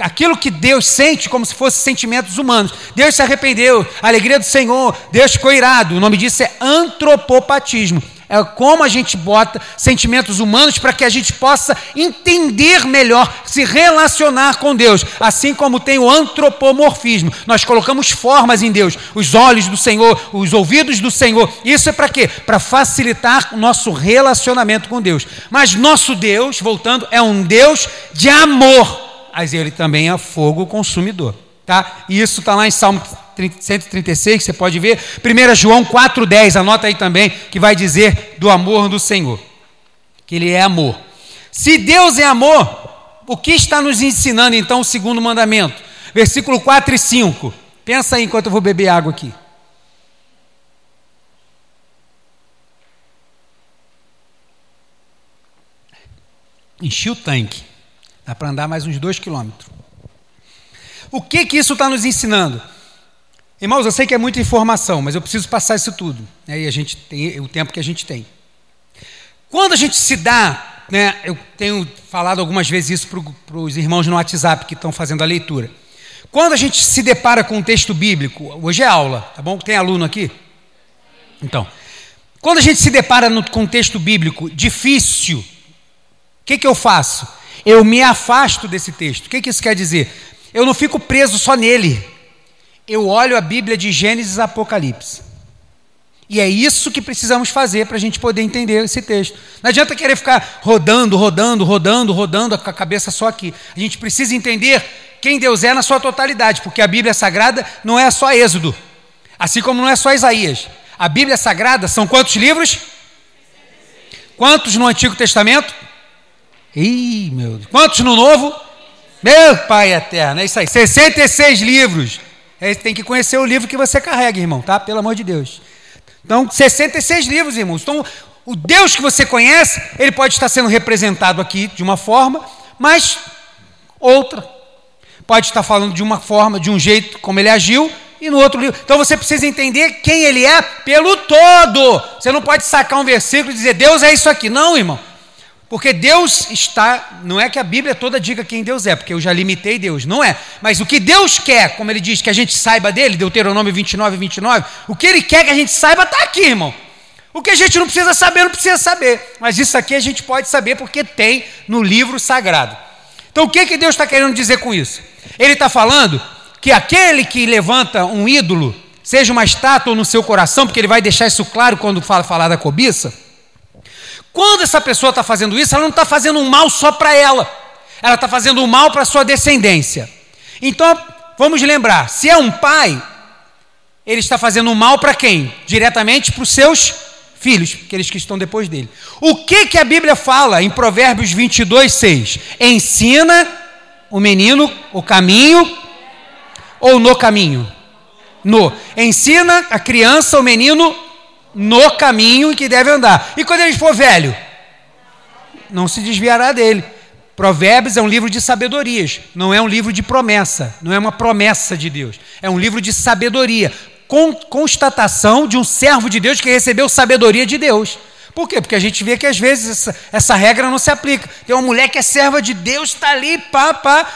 [SPEAKER 1] aquilo que Deus sente como se fossem sentimentos humanos. Deus se arrependeu, alegria do Senhor, Deus ficou irado. O nome disso é antropopatismo é como a gente bota sentimentos humanos para que a gente possa entender melhor, se relacionar com Deus, assim como tem o antropomorfismo. Nós colocamos formas em Deus, os olhos do Senhor, os ouvidos do Senhor. Isso é para quê? Para facilitar o nosso relacionamento com Deus. Mas nosso Deus, voltando, é um Deus de amor, mas ele também é fogo consumidor. Tá? E isso está lá em Salmo 136, você pode ver. 1 João 4,10, anota aí também, que vai dizer do amor do Senhor. Que Ele é amor. Se Deus é amor, o que está nos ensinando então o segundo mandamento? Versículo 4 e 5. Pensa aí enquanto eu vou beber água aqui. Enchi o tanque. Dá para andar mais uns dois quilômetros. O que que isso está nos ensinando? Irmãos, eu sei que é muita informação, mas eu preciso passar isso tudo. Né? E a gente tem o tempo que a gente tem. Quando a gente se dá, né, eu tenho falado algumas vezes isso para os irmãos no WhatsApp que estão fazendo a leitura. Quando a gente se depara com um texto bíblico, hoje é aula, tá bom? Tem aluno aqui? Então, quando a gente se depara no, com um texto bíblico difícil, o que, que eu faço? Eu me afasto desse texto. O que, que isso quer dizer? Eu não fico preso só nele. Eu olho a Bíblia de Gênesis a Apocalipse. E é isso que precisamos fazer para a gente poder entender esse texto. Não adianta querer ficar rodando, rodando, rodando, rodando com a cabeça só aqui. A gente precisa entender quem Deus é na sua totalidade, porque a Bíblia Sagrada não é só Êxodo, Assim como não é só Isaías. A Bíblia Sagrada são quantos livros? Quantos no Antigo Testamento? Ih, meu Deus. Quantos no Novo? Meu Pai eterno, é isso aí. 66 livros. É, tem que conhecer o livro que você carrega, irmão, tá? Pelo amor de Deus. Então, 66 livros, irmãos. Então, o Deus que você conhece, ele pode estar sendo representado aqui de uma forma, mas outra. Pode estar falando de uma forma, de um jeito como ele agiu, e no outro livro. Então você precisa entender quem ele é pelo todo. Você não pode sacar um versículo e dizer, Deus é isso aqui. Não, irmão. Porque Deus está, não é que a Bíblia toda diga quem Deus é, porque eu já limitei Deus, não é. Mas o que Deus quer, como ele diz, que a gente saiba dele, Deuteronômio 29, 29, o que ele quer que a gente saiba está aqui, irmão. O que a gente não precisa saber, não precisa saber. Mas isso aqui a gente pode saber porque tem no livro sagrado. Então o que, que Deus está querendo dizer com isso? Ele está falando que aquele que levanta um ídolo, seja uma estátua no seu coração, porque ele vai deixar isso claro quando fala, falar da cobiça quando essa pessoa está fazendo isso, ela não está fazendo um mal só para ela, ela está fazendo um mal para sua descendência. Então, vamos lembrar: se é um pai, ele está fazendo um mal para quem? Diretamente para os seus filhos, aqueles que estão depois dele. O que, que a Bíblia fala em Provérbios 22, 6? Ensina o menino o caminho ou no caminho? No. Ensina a criança, o menino, no caminho em que deve andar. E quando ele for velho, não se desviará dele. Provérbios é um livro de sabedorias, não é um livro de promessa, não é uma promessa de Deus, é um livro de sabedoria, constatação de um servo de Deus que recebeu sabedoria de Deus. Por quê? Porque a gente vê que às vezes essa, essa regra não se aplica. Tem uma mulher que é serva de Deus, está ali, pá, pá,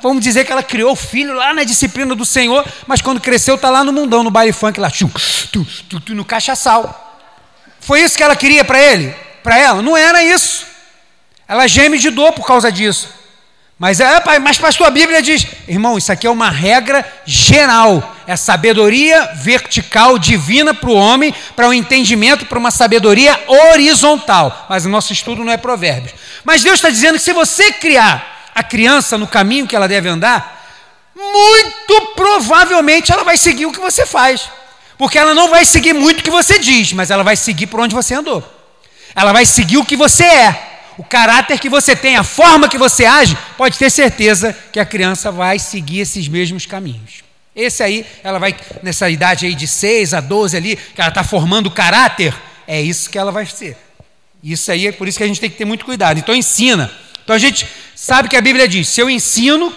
[SPEAKER 1] Vamos dizer que ela criou o filho lá na disciplina do Senhor, mas quando cresceu está lá no mundão, no baile funk, lá, tchum, tu, tu, tu, no cachaçal. Foi isso que ela queria para ele? Para ela? Não era isso. Ela geme de dor por causa disso. Mas, é, mas pastor, a Bíblia diz, irmão, isso aqui é uma regra geral, é sabedoria vertical divina para o homem, para o um entendimento, para uma sabedoria horizontal. Mas o nosso estudo não é provérbios. Mas Deus está dizendo que se você criar a criança no caminho que ela deve andar, muito provavelmente ela vai seguir o que você faz. Porque ela não vai seguir muito o que você diz, mas ela vai seguir por onde você andou. Ela vai seguir o que você é o caráter que você tem, a forma que você age, pode ter certeza que a criança vai seguir esses mesmos caminhos. Esse aí, ela vai, nessa idade aí de 6 a 12 ali, que ela está formando o caráter, é isso que ela vai ser. Isso aí é por isso que a gente tem que ter muito cuidado. Então ensina. Então a gente sabe que a Bíblia diz: se eu ensino,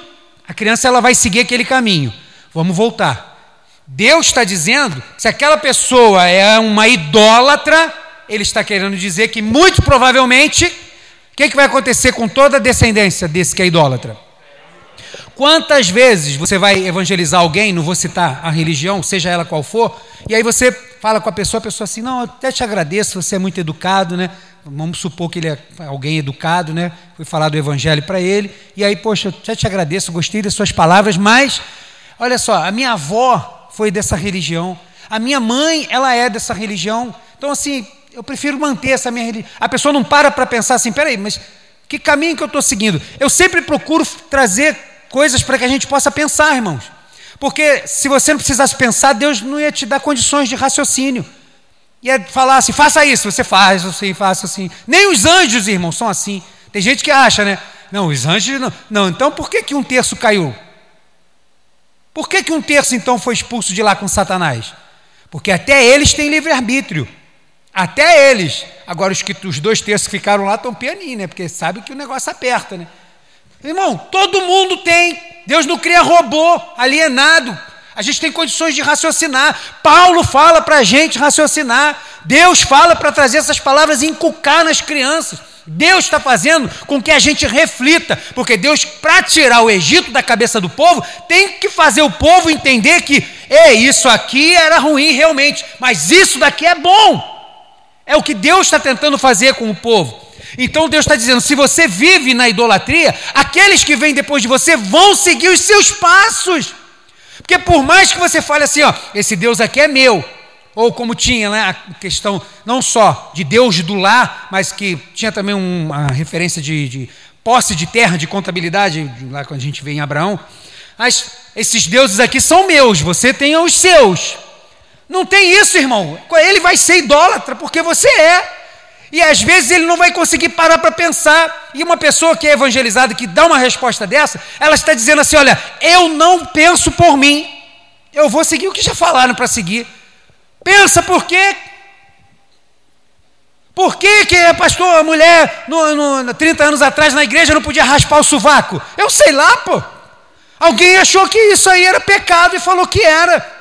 [SPEAKER 1] a criança ela vai seguir aquele caminho. Vamos voltar. Deus está dizendo que se aquela pessoa é uma idólatra, Ele está querendo dizer que muito provavelmente que, que vai acontecer com toda a descendência desse que é idólatra? Quantas vezes você vai evangelizar alguém, não vou citar a religião, seja ela qual for, e aí você fala com a pessoa, a pessoa assim, não, até te agradeço, você é muito educado, né? Vamos supor que ele é alguém educado, né? Fui falar do evangelho para ele, e aí, poxa, até te agradeço, gostei das suas palavras, mas, olha só, a minha avó foi dessa religião, a minha mãe, ela é dessa religião, então assim, eu prefiro manter essa minha religião. A pessoa não para para pensar assim, peraí, mas que caminho que eu estou seguindo? Eu sempre procuro trazer coisas para que a gente possa pensar, irmãos. Porque se você não precisasse pensar, Deus não ia te dar condições de raciocínio. Ia falar assim, faça isso, você faz assim, faça assim. Nem os anjos, irmãos, são assim. Tem gente que acha, né? Não, os anjos não. Não, então por que, que um terço caiu? Por que, que um terço então foi expulso de lá com Satanás? Porque até eles têm livre-arbítrio. Até eles. Agora, os, que, os dois terços que ficaram lá estão pianinho, né? Porque sabe que o negócio aperta, né? Irmão, todo mundo tem. Deus não cria robô alienado. A gente tem condições de raciocinar. Paulo fala para a gente raciocinar. Deus fala para trazer essas palavras e inculcar nas crianças. Deus está fazendo com que a gente reflita, porque Deus, para tirar o Egito da cabeça do povo, tem que fazer o povo entender que, é isso aqui era ruim realmente, mas isso daqui é bom. É o que Deus está tentando fazer com o povo. Então Deus está dizendo: se você vive na idolatria, aqueles que vêm depois de você vão seguir os seus passos. Porque por mais que você fale assim, ó, esse Deus aqui é meu, ou como tinha né, a questão não só de Deus do lar, mas que tinha também uma referência de, de posse de terra, de contabilidade, lá quando a gente vê em Abraão. Mas esses deuses aqui são meus, você tem os seus. Não tem isso, irmão. Ele vai ser idólatra porque você é. E às vezes ele não vai conseguir parar para pensar. E uma pessoa que é evangelizada, que dá uma resposta dessa, ela está dizendo assim: Olha, eu não penso por mim. Eu vou seguir o que já falaram para seguir. Pensa por quê? Por que, que pastor, a mulher, no, no, 30 anos atrás, na igreja, não podia raspar o sovaco? Eu sei lá, pô. Alguém achou que isso aí era pecado e falou que era.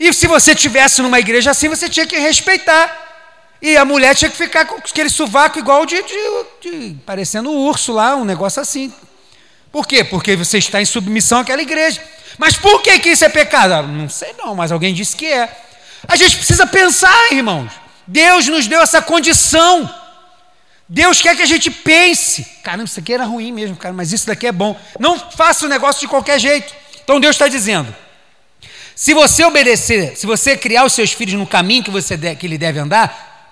[SPEAKER 1] E se você tivesse numa igreja assim, você tinha que respeitar. E a mulher tinha que ficar com aquele sovaco igual de, de, de parecendo um urso lá, um negócio assim. Por quê? Porque você está em submissão àquela igreja. Mas por que, que isso é pecado? Ah, não sei não, mas alguém disse que é. A gente precisa pensar, irmãos. Deus nos deu essa condição. Deus quer que a gente pense. Caramba, isso aqui era ruim mesmo, cara, mas isso daqui é bom. Não faça o negócio de qualquer jeito. Então Deus está dizendo: se você obedecer, se você criar os seus filhos no caminho que, você que ele deve andar,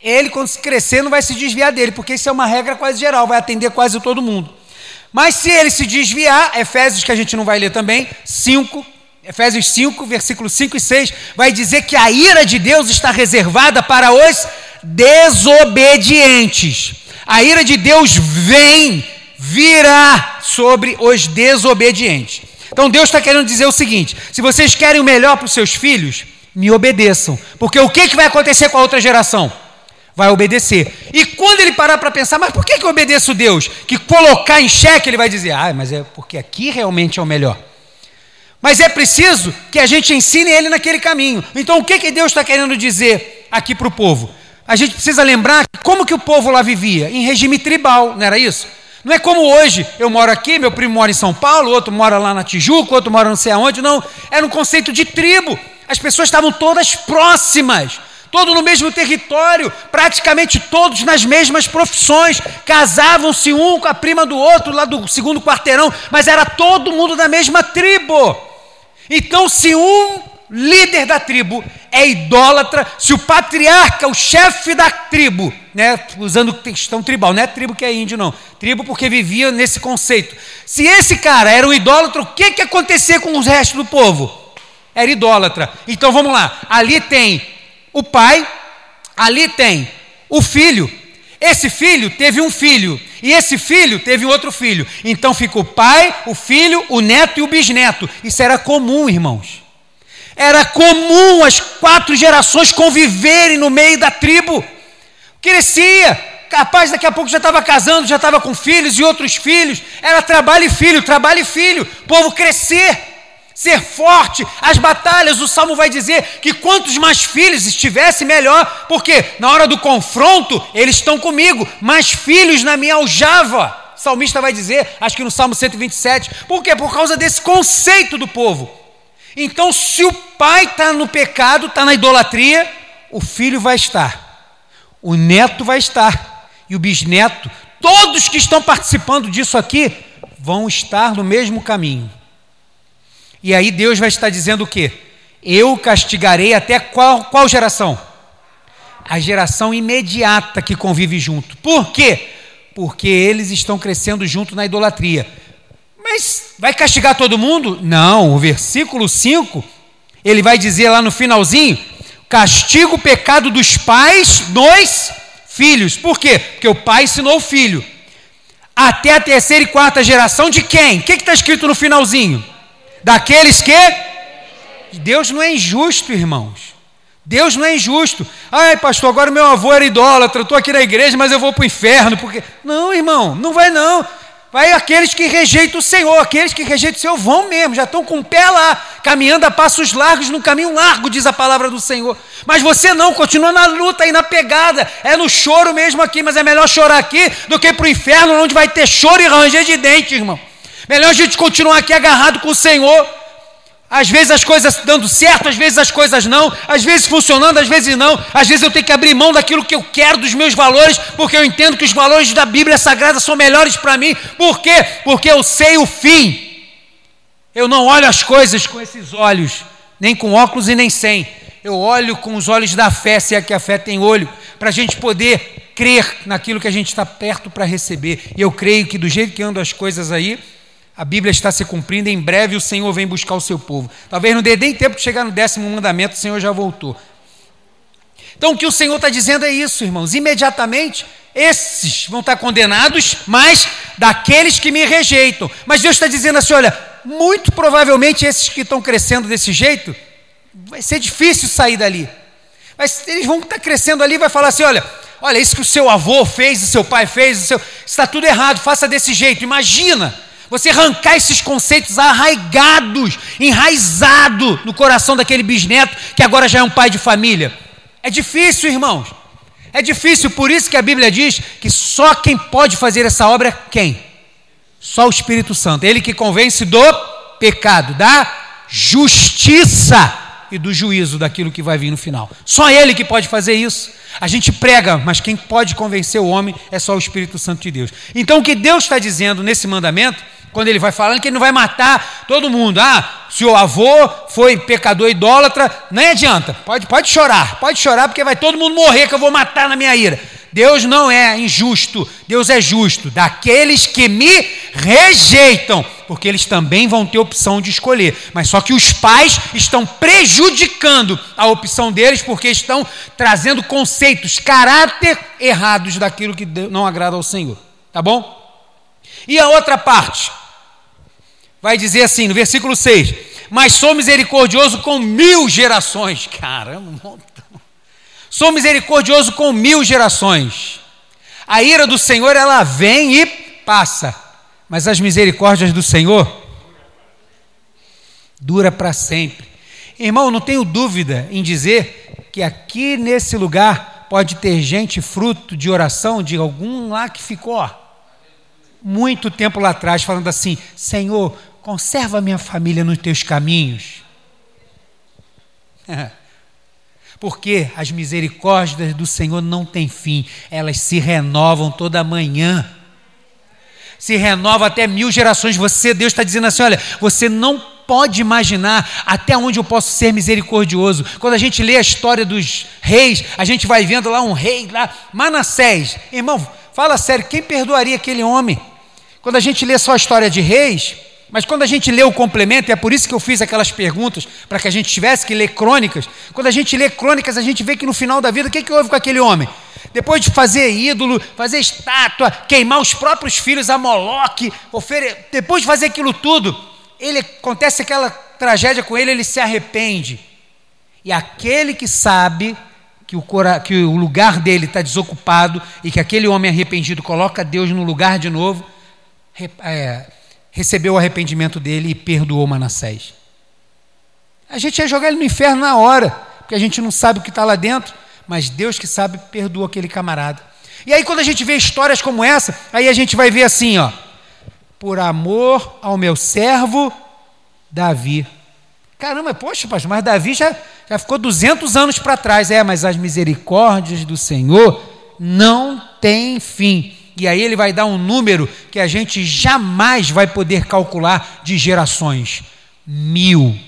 [SPEAKER 1] ele, quando crescer, não vai se desviar dele, porque isso é uma regra quase geral, vai atender quase todo mundo. Mas se ele se desviar, Efésios, que a gente não vai ler também, 5, Efésios 5, versículos 5 e 6, vai dizer que a ira de Deus está reservada para os desobedientes. A ira de Deus vem, virá sobre os desobedientes. Então Deus está querendo dizer o seguinte: se vocês querem o melhor para os seus filhos, me obedeçam. Porque o que, que vai acontecer com a outra geração? Vai obedecer. E quando ele parar para pensar, mas por que, que eu obedeço Deus? Que colocar em xeque, ele vai dizer, ah, mas é porque aqui realmente é o melhor. Mas é preciso que a gente ensine ele naquele caminho. Então, o que, que Deus está querendo dizer aqui para o povo? A gente precisa lembrar como que o povo lá vivia, em regime tribal, não era isso? Não é como hoje, eu moro aqui, meu primo mora em São Paulo, outro mora lá na Tijuca, outro mora não sei aonde, não. Era um conceito de tribo. As pessoas estavam todas próximas, todo no mesmo território, praticamente todos nas mesmas profissões, casavam-se um com a prima do outro, lá do segundo quarteirão, mas era todo mundo da mesma tribo. Então, se um líder da tribo é idólatra, se o patriarca, o chefe da tribo, né, usando questão tribal, não é tribo que é índio, não, tribo porque vivia nesse conceito. Se esse cara era um idólatra, o que, que acontecia com os restos do povo? Era idólatra. Então vamos lá, ali tem o pai, ali tem o filho, esse filho teve um filho, e esse filho teve outro filho. Então fica o pai, o filho, o neto e o bisneto. Isso era comum, irmãos. Era comum as quatro gerações conviverem no meio da tribo. Crescia, capaz daqui a pouco já estava casando, já estava com filhos e outros filhos. Era trabalho e filho, trabalho e filho. Povo crescer ser forte, as batalhas, o salmo vai dizer que quantos mais filhos estivesse, melhor, porque na hora do confronto, eles estão comigo, mais filhos na minha aljava. O salmista vai dizer, acho que no salmo 127, por quê? Por causa desse conceito do povo. Então, se o pai está no pecado, está na idolatria, o filho vai estar, o neto vai estar, e o bisneto, todos que estão participando disso aqui, vão estar no mesmo caminho. E aí Deus vai estar dizendo o quê? Eu castigarei até qual, qual geração? A geração imediata que convive junto. Por quê? Porque eles estão crescendo junto na idolatria. Mas vai castigar todo mundo? Não, o versículo 5, ele vai dizer lá no finalzinho: castiga o pecado dos pais nos filhos. Por quê? Porque o pai ensinou o filho. Até a terceira e quarta geração de quem? O que está escrito no finalzinho? daqueles que. Deus não é injusto, irmãos. Deus não é injusto. Ai, pastor, agora meu avô era idólatra, estou aqui na igreja, mas eu vou para o inferno. Porque... Não, irmão, não vai não. Vai aqueles que rejeitam o Senhor, aqueles que rejeitam o Senhor vão mesmo, já estão com o pé lá, caminhando a passos largos, num caminho largo, diz a palavra do Senhor. Mas você não, continua na luta aí, na pegada, é no choro mesmo aqui, mas é melhor chorar aqui do que para o inferno, onde vai ter choro e ranger de dente, irmão. Melhor a gente continuar aqui agarrado com o Senhor. Às vezes as coisas dando certo, às vezes as coisas não, às vezes funcionando, às vezes não. Às vezes eu tenho que abrir mão daquilo que eu quero, dos meus valores, porque eu entendo que os valores da Bíblia Sagrada são melhores para mim. Por quê? Porque eu sei o fim. Eu não olho as coisas com esses olhos, nem com óculos e nem sem. Eu olho com os olhos da fé, se é que a fé tem olho, para a gente poder crer naquilo que a gente está perto para receber. E eu creio que do jeito que andam as coisas aí, A Bíblia está se cumprindo, em breve o Senhor vem buscar o seu povo. Talvez não dê nem tempo de chegar no décimo mandamento, o Senhor já voltou. Então o que o Senhor está dizendo é isso, irmãos. Imediatamente, esses vão estar condenados, mas daqueles que me rejeitam. Mas Deus está dizendo assim: olha, muito provavelmente esses que estão crescendo desse jeito, vai ser difícil sair dali. Mas eles vão estar crescendo ali e vai falar assim: olha, olha, isso que o seu avô fez, o seu pai fez, o seu... está tudo errado, faça desse jeito. Imagina você arrancar esses conceitos arraigados, enraizado no coração daquele bisneto que agora já é um pai de família. É difícil, irmãos. É difícil, por isso que a Bíblia diz que só quem pode fazer essa obra é quem? Só o Espírito Santo. Ele que convence do pecado, da justiça e do juízo daquilo que vai vir no final. Só ele que pode fazer isso. A gente prega, mas quem pode convencer o homem é só o Espírito Santo de Deus. Então o que Deus está dizendo nesse mandamento, quando ele vai falando que ele não vai matar todo mundo. Ah, se o avô foi pecador idólatra, nem adianta. Pode, pode chorar, pode chorar, porque vai todo mundo morrer que eu vou matar na minha ira. Deus não é injusto, Deus é justo. Daqueles que me rejeitam, porque eles também vão ter opção de escolher. Mas só que os pais estão prejudicando a opção deles, porque estão trazendo conceitos, caráter errados daquilo que não agrada ao Senhor. Tá bom? E a outra parte? Vai dizer assim, no versículo 6: Mas sou misericordioso com mil gerações. Caramba, Sou misericordioso com mil gerações. A ira do Senhor, ela vem e passa. Mas as misericórdias do Senhor dura para sempre. Irmão, não tenho dúvida em dizer que aqui nesse lugar pode ter gente fruto de oração de algum lá que ficou muito tempo lá atrás falando assim: Senhor, conserva minha família nos teus caminhos. Porque as misericórdias do Senhor não têm fim, elas se renovam toda manhã. Se renova até mil gerações. Você, Deus está dizendo assim: olha, você não pode imaginar até onde eu posso ser misericordioso. Quando a gente lê a história dos reis, a gente vai vendo lá um rei, lá, Manassés. Irmão, fala sério, quem perdoaria aquele homem? Quando a gente lê só a história de reis, mas quando a gente lê o complemento, e é por isso que eu fiz aquelas perguntas, para que a gente tivesse que ler crônicas, quando a gente lê crônicas, a gente vê que no final da vida, o que, que houve com aquele homem? Depois de fazer ídolo, fazer estátua, queimar os próprios filhos a Moloque, ofere... depois de fazer aquilo tudo, ele acontece aquela tragédia com ele, ele se arrepende. E aquele que sabe que o, cora... que o lugar dele está desocupado e que aquele homem arrependido coloca Deus no lugar de novo, é recebeu o arrependimento dele e perdoou Manassés. A gente ia jogar ele no inferno na hora, porque a gente não sabe o que está lá dentro, mas Deus que sabe perdoa aquele camarada. E aí, quando a gente vê histórias como essa, aí a gente vai ver assim, ó, por amor ao meu servo Davi. Caramba, poxa, pastor, mas Davi já, já ficou 200 anos para trás. É, mas as misericórdias do Senhor não têm fim. E aí ele vai dar um número que a gente jamais vai poder calcular de gerações: mil.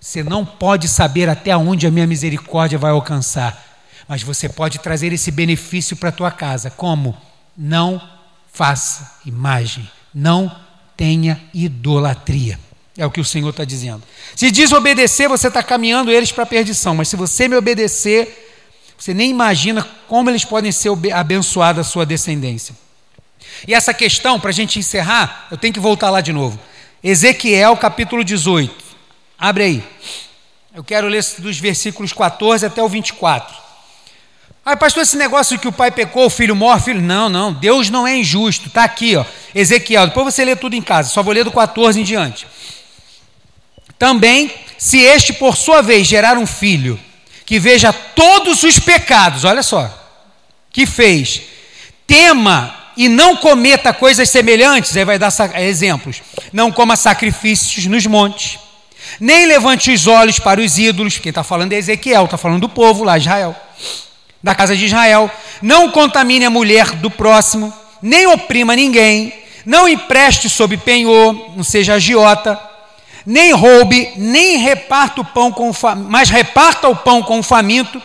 [SPEAKER 1] Você não pode saber até onde a minha misericórdia vai alcançar, mas você pode trazer esse benefício para a tua casa. Como? Não faça imagem, não tenha idolatria. É o que o Senhor está dizendo. Se desobedecer, você está caminhando eles para a perdição, mas se você me obedecer, você nem imagina como eles podem ser abençoados a sua descendência. E essa questão, para a gente encerrar, eu tenho que voltar lá de novo. Ezequiel capítulo 18. Abre aí. Eu quero ler dos versículos 14 até o 24. Ah, pastor, esse negócio que o pai pecou, o filho morre, filho. Não, não, Deus não é injusto. Está aqui, ó. Ezequiel. Depois você lê tudo em casa, só vou ler do 14 em diante. Também, se este por sua vez gerar um filho, que veja todos os pecados, olha só, que fez, tema e não cometa coisas semelhantes, aí vai dar exemplos. Não coma sacrifícios nos montes, nem levante os olhos para os ídolos, quem está falando é Ezequiel, está falando do povo lá, Israel, da casa de Israel. Não contamine a mulher do próximo, nem oprima ninguém, não empreste sob penhor, não seja agiota nem roube, nem reparta o pão com mas reparta o pão com o faminto,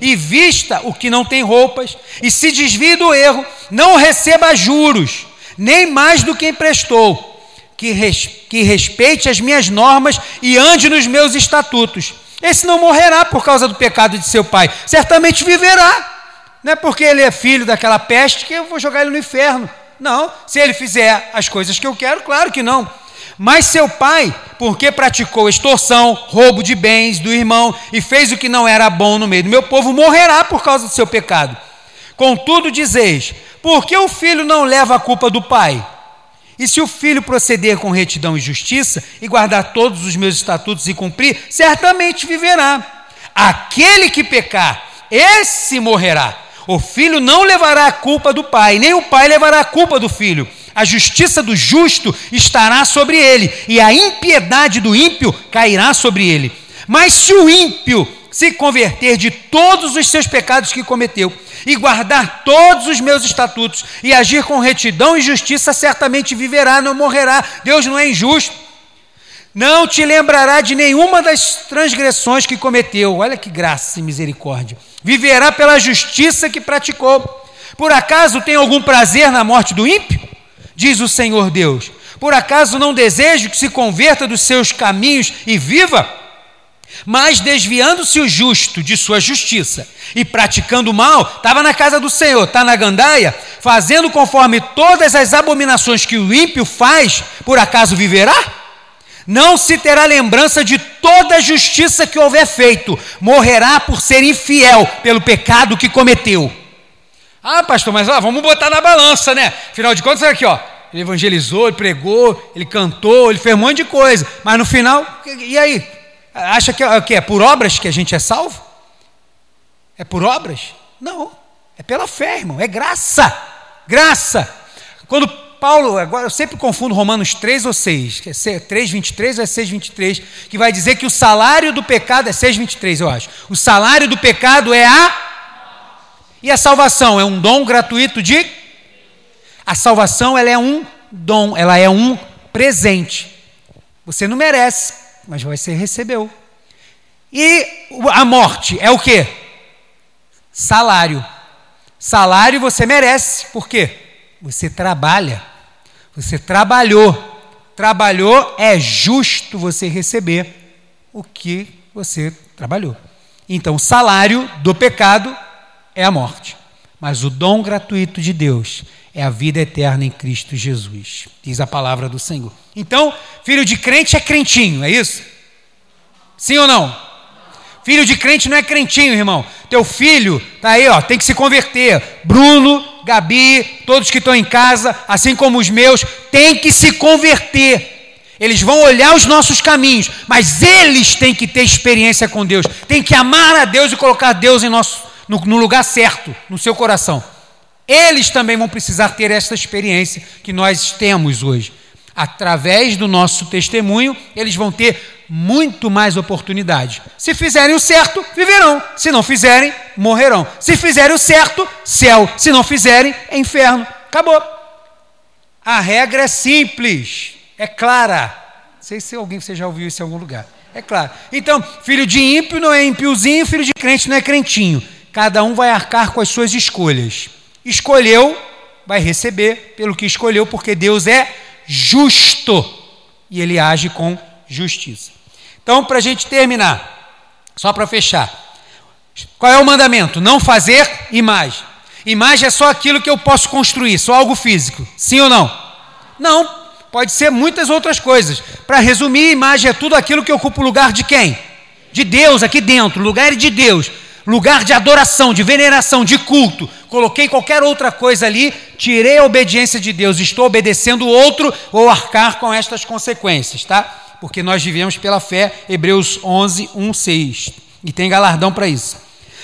[SPEAKER 1] e vista o que não tem roupas, e se desvie do erro, não receba juros, nem mais do que emprestou. que, res, que respeite as minhas normas e ande nos meus estatutos. Esse não morrerá por causa do pecado de seu pai, certamente viverá. Não é porque ele é filho daquela peste que eu vou jogar ele no inferno. Não, se ele fizer as coisas que eu quero, claro que não. Mas seu pai, porque praticou extorsão, roubo de bens do irmão e fez o que não era bom no meio do meu povo, morrerá por causa do seu pecado. Contudo, dizeis: por que o filho não leva a culpa do pai? E se o filho proceder com retidão e justiça, e guardar todos os meus estatutos e cumprir, certamente viverá. Aquele que pecar, esse morrerá. O filho não levará a culpa do pai, nem o pai levará a culpa do filho. A justiça do justo estará sobre ele, e a impiedade do ímpio cairá sobre ele. Mas se o ímpio se converter de todos os seus pecados que cometeu, e guardar todos os meus estatutos, e agir com retidão e justiça, certamente viverá, não morrerá. Deus não é injusto. Não te lembrará de nenhuma das transgressões que cometeu. Olha que graça e misericórdia. Viverá pela justiça que praticou. Por acaso tem algum prazer na morte do ímpio? Diz o Senhor Deus. Por acaso não desejo que se converta dos seus caminhos e viva? Mas desviando-se o justo de sua justiça e praticando o mal, estava na casa do Senhor, está na gandaia, fazendo conforme todas as abominações que o ímpio faz, por acaso viverá? Não se terá lembrança de toda a justiça que houver feito, morrerá por ser infiel pelo pecado que cometeu. Ah, pastor, mas ó, vamos botar na balança, né? Afinal de contas, aqui, ó. Ele evangelizou, ele pregou, ele cantou, ele fez um monte de coisa. Mas no final, e aí? Acha que é, que é por obras que a gente é salvo? É por obras? Não. É pela fé, irmão. É graça. Graça. Quando Paulo, agora eu sempre confundo Romanos 3 ou 6, que é 3, 23 ou é 6, 23, que vai dizer que o salário do pecado é 6, 23, eu acho. O salário do pecado é a. E a salvação é um dom gratuito de. A salvação ela é um dom, ela é um presente. Você não merece, mas você recebeu. E a morte é o que? Salário. Salário você merece, por quê? Você trabalha. Você trabalhou. Trabalhou, é justo você receber o que você trabalhou. Então, o salário do pecado é a morte. Mas o dom gratuito de Deus é a vida eterna em Cristo Jesus, diz a palavra do Senhor. Então, filho de crente é crentinho, é isso? Sim ou não? Filho de crente não é crentinho, irmão. Teu filho tá aí, ó, tem que se converter. Bruno, Gabi, todos que estão em casa, assim como os meus, tem que se converter. Eles vão olhar os nossos caminhos, mas eles têm que ter experiência com Deus, têm que amar a Deus e colocar Deus em nosso, no, no lugar certo, no seu coração. Eles também vão precisar ter essa experiência que nós temos hoje. Através do nosso testemunho, eles vão ter muito mais oportunidade. Se fizerem o certo, viverão. Se não fizerem, morrerão. Se fizerem o certo, céu. Se não fizerem, inferno. Acabou. A regra é simples, é clara. Não sei se alguém você já ouviu isso em algum lugar. É claro. Então, filho de ímpio não é ímpiozinho, filho de crente não é crentinho. Cada um vai arcar com as suas escolhas. Escolheu, vai receber pelo que escolheu, porque Deus é justo e ele age com justiça. Então, para a gente terminar, só para fechar, qual é o mandamento? Não fazer imagem. Imagem é só aquilo que eu posso construir, só algo físico. Sim ou não? Não, pode ser muitas outras coisas. Para resumir, imagem é tudo aquilo que ocupa o lugar de quem? De Deus aqui dentro, lugar de Deus lugar de adoração, de veneração, de culto, coloquei qualquer outra coisa ali, tirei a obediência de Deus, estou obedecendo outro, ou arcar com estas consequências, tá? Porque nós vivemos pela fé, Hebreus 11, 1, 6, e tem galardão para isso.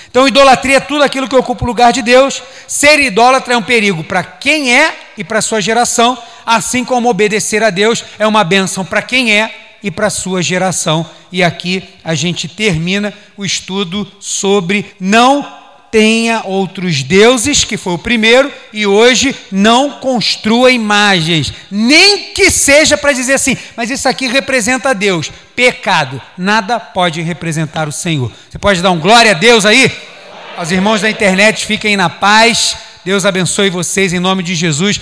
[SPEAKER 1] Então, idolatria é tudo aquilo que ocupa o lugar de Deus. Ser idólatra é um perigo para quem é e para sua geração, assim como obedecer a Deus é uma bênção para quem é e para a sua geração. E aqui a gente termina o estudo sobre não tenha outros deuses, que foi o primeiro, e hoje não construa imagens, nem que seja para dizer assim, mas isso aqui representa Deus. Pecado, nada pode representar o Senhor. Você pode dar um glória a Deus aí? Os irmãos da internet fiquem na paz. Deus abençoe vocês em nome de Jesus.